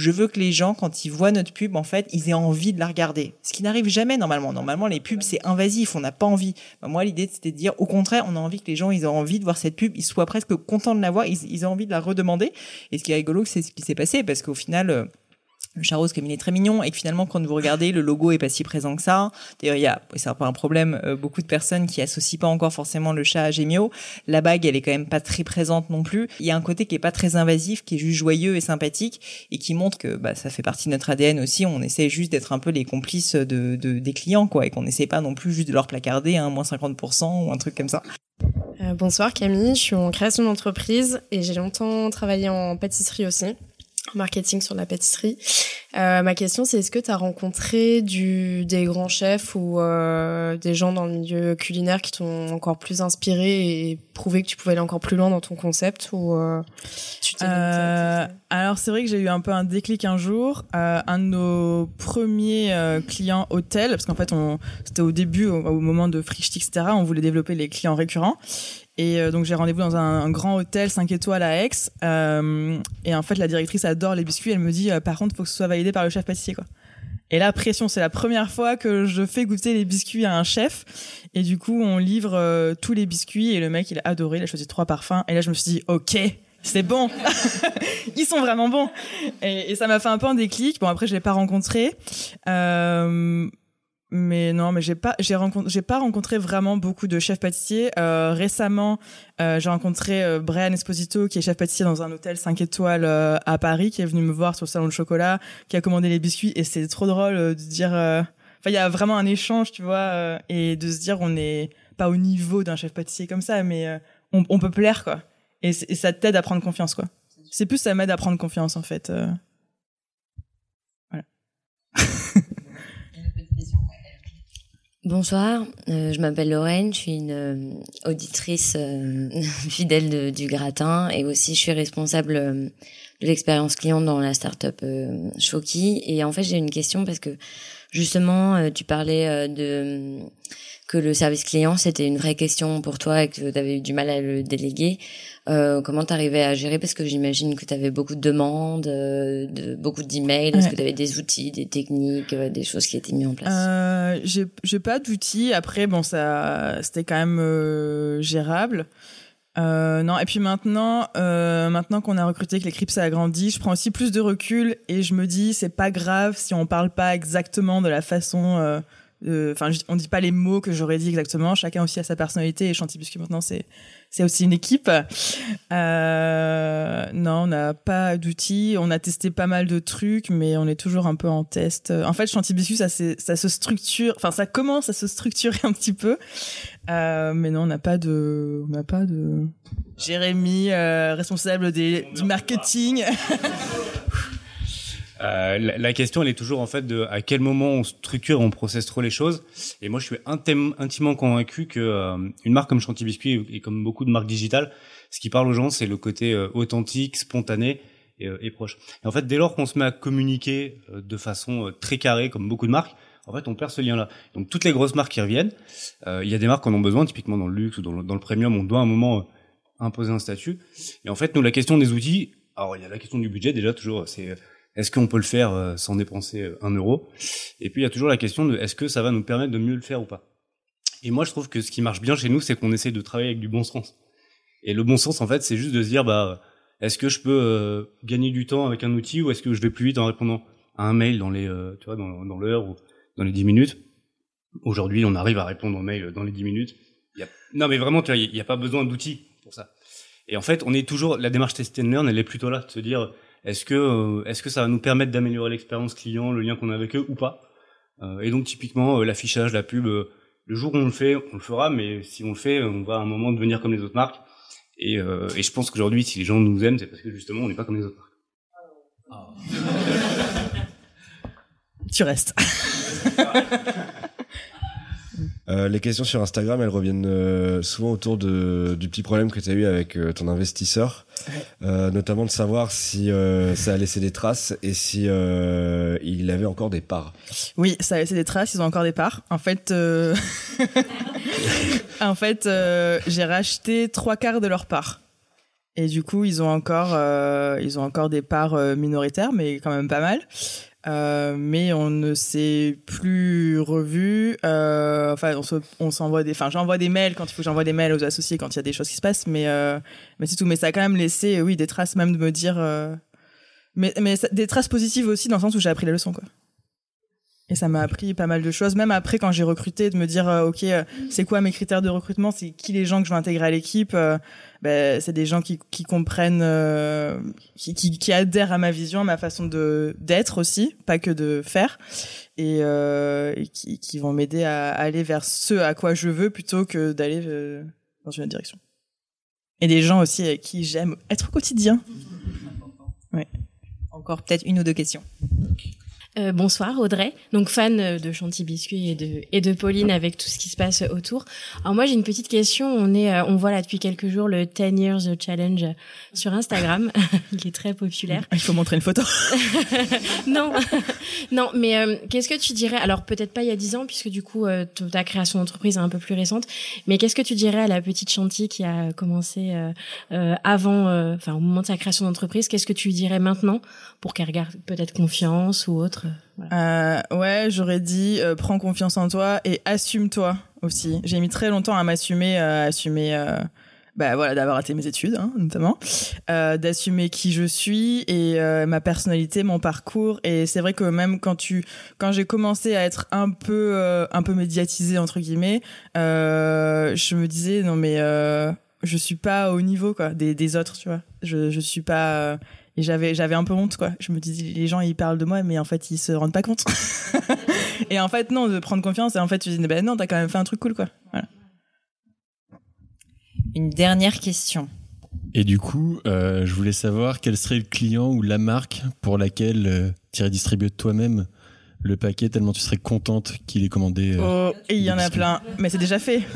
je veux que les gens, quand ils voient notre pub, en fait, ils aient envie de la regarder. Ce qui n'arrive jamais normalement. Normalement, les pubs, c'est invasif, on n'a pas envie. Bah, moi, l'idée, c'était de dire, au contraire, on a envie que les gens, ils aient envie de voir cette pub, ils soient presque contents de la voir, ils, ils ont envie de la redemander. Et ce qui est rigolo, c'est ce qui s'est passé, parce qu'au final, euh, le chat rose comme il est très mignon et que finalement quand vous regardez le logo est pas si présent que ça. D'ailleurs il y a c'est un peu un problème euh, beaucoup de personnes qui associent pas encore forcément le chat à Gémio. La bague elle est quand même pas très présente non plus. Il y a un côté qui est pas très invasif qui est juste joyeux et sympathique et qui montre que bah, ça fait partie de notre ADN aussi. On essaie juste d'être un peu les complices de, de des clients quoi et qu'on essaie pas non plus juste de leur placarder un hein, moins 50% ou un truc comme ça. Euh, bonsoir Camille, je suis en création d'entreprise et j'ai longtemps travaillé en pâtisserie aussi marketing sur la pâtisserie. Euh, ma question, c'est est-ce que tu as rencontré du, des grands chefs ou euh, des gens dans le milieu culinaire qui t'ont encore plus inspiré et prouvé que tu pouvais aller encore plus loin dans ton concept ou euh, tu Alors c'est vrai que j'ai eu un peu un déclic un jour. Un de nos premiers clients hôtels, parce qu'en fait c'était au début, au, moment de Frichti, etc. On voulait développer les clients récurrents. Et euh, donc j'ai rendez-vous dans un, grand hôtel 5 étoiles à Aix. Euh, et en fait, la directrice adore les biscuits. Elle me dit, euh, par contre, faut que ce soit validé par le chef pâtissier, quoi. Et là, pression, c'est la première fois que je fais goûter les biscuits à un chef. Et du coup, on livre tous les biscuits et le mec, il a adoré. Il a choisi trois parfums. Et là, je me suis dit, ok, c'est bon. <laughs> Ils sont vraiment bons. Et, ça m'a fait un peu un déclic. Bon, après, je l'ai pas rencontré. Euh, mais non, mais j'ai pas, j'ai rencontré, j'ai pas rencontré vraiment beaucoup de chefs pâtissiers. Euh, récemment, euh, j'ai rencontré Brian Esposito, qui est chef pâtissier dans un hôtel 5 étoiles à Paris, qui est venu me voir sur le salon de chocolat, qui a commandé les biscuits, et c'est trop drôle de dire. Enfin, il y a vraiment un échange, tu vois, et de se dire on n'est pas au niveau d'un chef pâtissier comme ça, mais on, on, peut plaire, quoi. Et, ça t'aide à prendre confiance, quoi. C'est plus ça m'aide à prendre confiance, en fait. Voilà. <laughs> Bonsoir, euh, je m'appelle Lorraine, je suis une euh, auditrice euh, <laughs> fidèle du gratin et aussi je suis responsable de l'expérience client dans la startup Shoki. Et en fait j'ai une question parce que justement tu parlais de que le service client c'était une vraie question pour toi et que tu avais eu du mal à le déléguer. Euh, comment t'arrivais à gérer? Parce que j'imagine que tu avais beaucoup de demandes, euh, de, beaucoup d'emails. Est-ce que tu avais des outils, des techniques, euh, des choses qui étaient mises en place? Euh, J'ai pas d'outils. Après, bon, ça, c'était quand même gérable. Non, et puis maintenant, maintenant qu'on a recruté, que l'équipe s'est agrandie, je prends aussi plus de recul et je me dis, c'est pas grave si on parle pas exactement de la façon enfin on dit pas les mots que j'aurais dit exactement. Chacun aussi a sa personnalité et maintenant c'est c'est aussi une équipe. Euh, non on n'a pas d'outils. On a testé pas mal de trucs mais on est toujours un peu en test. En fait Chanty Biscuit ça ça se structure enfin ça commence à se structurer <laughs> un petit peu. Euh, mais non on n'a pas de on n'a pas de Jérémy euh, responsable des, du marketing <laughs> Euh, la, question, elle est toujours en fait de à quel moment on structure, on processe trop les choses. Et moi, je suis intimement convaincu que euh, une marque comme Chanty Biscuit et comme beaucoup de marques digitales, ce qui parle aux gens, c'est le côté euh, authentique, spontané et, et, proche. Et en fait, dès lors qu'on se met à communiquer de façon très carrée, comme beaucoup de marques, en fait, on perd ce lien-là. Donc, toutes les grosses marques qui reviennent, il y a des marques qui en ont besoin, typiquement dans le luxe ou dans le, dans le premium, on doit à un moment imposer un statut. Et en fait, nous, la question des outils, alors il y a la question du budget déjà toujours, c'est est-ce qu'on peut le faire euh, sans dépenser euh, un euro? Et puis il y a toujours la question de est-ce que ça va nous permettre de mieux le faire ou pas? Et moi je trouve que ce qui marche bien chez nous, c'est qu'on essaie de travailler avec du bon sens. Et le bon sens en fait, c'est juste de se dire bah est-ce que je peux euh, gagner du temps avec un outil ou est-ce que je vais plus vite en répondant à un mail dans les tu vois dans, l'heure ou dans les 10 minutes? Aujourd'hui, on arrive à répondre aux mails dans les 10 minutes. Non mais vraiment, tu vois, il n'y a, pas besoin d'outils pour ça. Et en fait, on est toujours la démarche test and learn, elle est plutôt là de se dire est-ce que euh, est-ce que ça va nous permettre d'améliorer l'expérience client, le lien qu'on a avec eux ou pas? Euh, Et donc typiquement euh, l'affichage, la pub, le jour où on le fait, on le fera, mais si on le fait, on va à un moment devenir comme les autres marques. Et, et je pense qu'aujourd'hui, si les gens nous aiment, c'est parce que justement, on n'est pas comme les autres marques. <laughs> tu restes. <laughs> Euh, les questions sur Instagram, elles reviennent euh, souvent autour de, du petit problème que tu as eu avec euh, ton investisseur, notamment de savoir si ça a laissé des traces et si il avait encore des parts. Oui, ça a laissé des traces. Ils ont encore des parts. En fait, <laughs> en fait, j'ai racheté trois quarts de leurs parts. Et du coup, ils ont encore, ils ont encore des parts minoritaires, mais quand même pas mal. Euh, mais on ne s'est plus revu. Euh, enfin, on s'envoie des, enfin, j'envoie des mails quand il faut j'envoie des mails aux associés quand il y a des choses qui se passent, mais euh, mais c'est tout. Mais ça a quand même laissé, oui, des traces même de me dire, mais, mais ça- des traces positives aussi dans le sens où j'ai appris la leçon, quoi. Et ça m'a appris pas mal de choses, même après quand j'ai recruté, de me dire, euh, ok, euh, c'est quoi mes critères de recrutement, c'est qui les gens que je veux intégrer à l'équipe? euh, ben, c'est des gens qui, qui comprennent, euh, qui, qui, qui adhèrent à ma vision, à ma façon de d'être aussi, pas que de faire, et, euh, et qui, qui vont m'aider à aller vers ce à quoi je veux plutôt que d'aller euh, dans une autre direction. Et des gens aussi avec qui j'aime être au quotidien. Ouais. Encore peut-être une ou deux questions. Euh, bonsoir Audrey, donc fan euh, de Chanty Biscuit et de et de Pauline avec tout ce qui se passe autour. Alors moi j'ai une petite question. On est, euh, on voit là depuis quelques jours le 10 Years Challenge sur Instagram. <laughs> Il est très populaire. Il faut montrer une photo. <laughs> non, <laughs> non, mais euh, qu'est-ce que tu dirais? Alors peut-être pas il y a 10 ans puisque du coup euh, ta création d'entreprise est un peu plus récente. Mais qu'est-ce que tu dirais à la petite Chanty qui a commencé euh, euh, avant, euh, enfin au moment de sa création d'entreprise? Qu'est-ce que tu lui dirais maintenant pour qu'elle regarde peut-être confiance ou autre? Euh, ouais, j'aurais dit euh, prends confiance en toi et assume-toi aussi. J'ai mis très longtemps à m'assumer, euh, assumer, euh, bah voilà, d'avoir raté mes études hein, notamment, euh, d'assumer qui je suis et euh, ma personnalité, mon parcours. Et c'est vrai que même quand tu, quand j'ai commencé à être un peu, un peu médiatisée entre guillemets, je me disais non mais je suis pas au niveau quoi des, des autres, tu vois. Je je suis pas et j'avais j'avais un peu honte quoi. Je me disais les gens ils parlent de moi mais en fait ils se rendent pas compte. <laughs> et en fait non de prendre confiance et en fait tu dis ben non t'as quand même fait un truc cool quoi. Voilà. Une dernière question. Et du coup, euh, je voulais savoir quel serait le client ou la marque pour laquelle euh, tu irais distribuer toi-même le paquet tellement tu serais contente qu'il ait commandé. euh, Oh, et il y en a plein, mais c'est déjà fait. <laughs>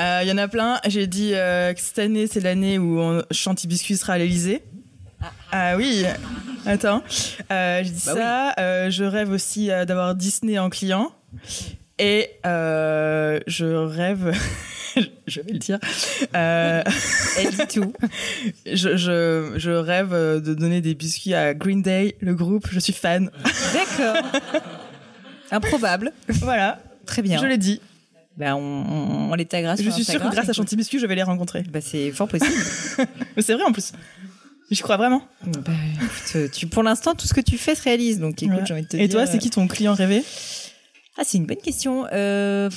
Euh, Il y en a plein. J'ai dit euh, que cette année, c'est l'année où on, Chanty Biscuit sera à l'Elysée. Ah oui, attends. Euh, j'ai dit Bah ça. Euh, je rêve aussi euh, d'avoir Disney en client. Et euh, je rêve, <laughs> je vais le dire, Elle dit tout. <laughs> je, je, je rêve de donner des biscuits à Green Day, le groupe. Je suis fan. D'accord. Improbable. Voilà, Très bien. je l'ai dit. Ben, on, on, on les taguera Je suis sûre que Instagram. grâce à Chanty Biscuit, je vais les rencontrer. Bah, c'est fort possible. <laughs> Mais c'est vrai en plus. J'y crois vraiment. Bah, écoute, tu, pour l'instant, tout ce que tu fais se réalise. Donc, écoute, Ouais. j'ai envie de te Et dire. toi, c'est euh, qui ton client rêvé Ah, c'est une bonne question. Euh,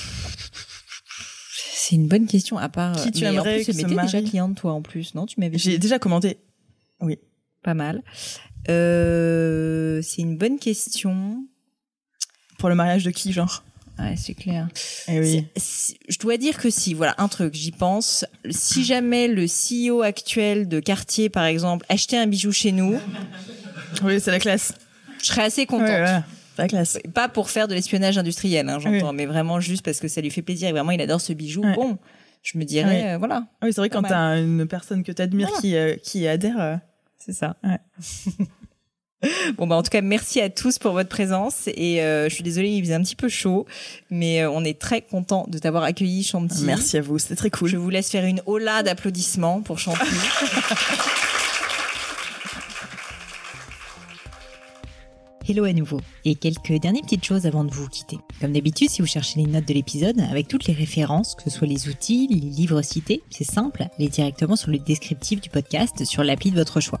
C'est une bonne question. À part. Qui tu mais en aimerais plus, que je m'étais déjà cliente, toi, en plus, non Tu m'avais J'ai déjà commandé. pas mal. Euh, c'est une bonne question. Pour le mariage de qui, genre? Ouais, c'est clair. Eh oui. Je dois dire que si, voilà, un truc, j'y pense. Si jamais le CEO actuel de Cartier, par exemple, achetait un bijou chez nous, Oui, c'est la classe. je serais assez contente. Ouais, la classe. Pas pour faire de l'espionnage industriel, hein, j'entends, mais vraiment juste parce que ça lui fait plaisir et vraiment il adore ce bijou. Ouais. Bon, je me dirais, Ouais. euh, voilà, Ah oui, c'est vrai quand t'as une personne que t'admires Voilà. qui, euh, qui adhère. euh, c'est ça. Ouais. <laughs> <laughs> bon, bah, en tout cas, merci à tous pour votre présence et euh, je suis désolée, il faisait un petit peu chaud, mais euh, on est très content de t'avoir accueilli, Chanty. Merci à vous, c'était très cool. Je vous laisse faire une hola d'applaudissements pour Chanty. <laughs> Hello à nouveau. Et quelques dernières petites choses avant de vous quitter. Comme d'habitude, si vous cherchez les notes de l'épisode, avec toutes les références, que ce soit les outils, les livres cités, c'est simple, allez directement sur le descriptif du podcast sur l'appli de votre choix.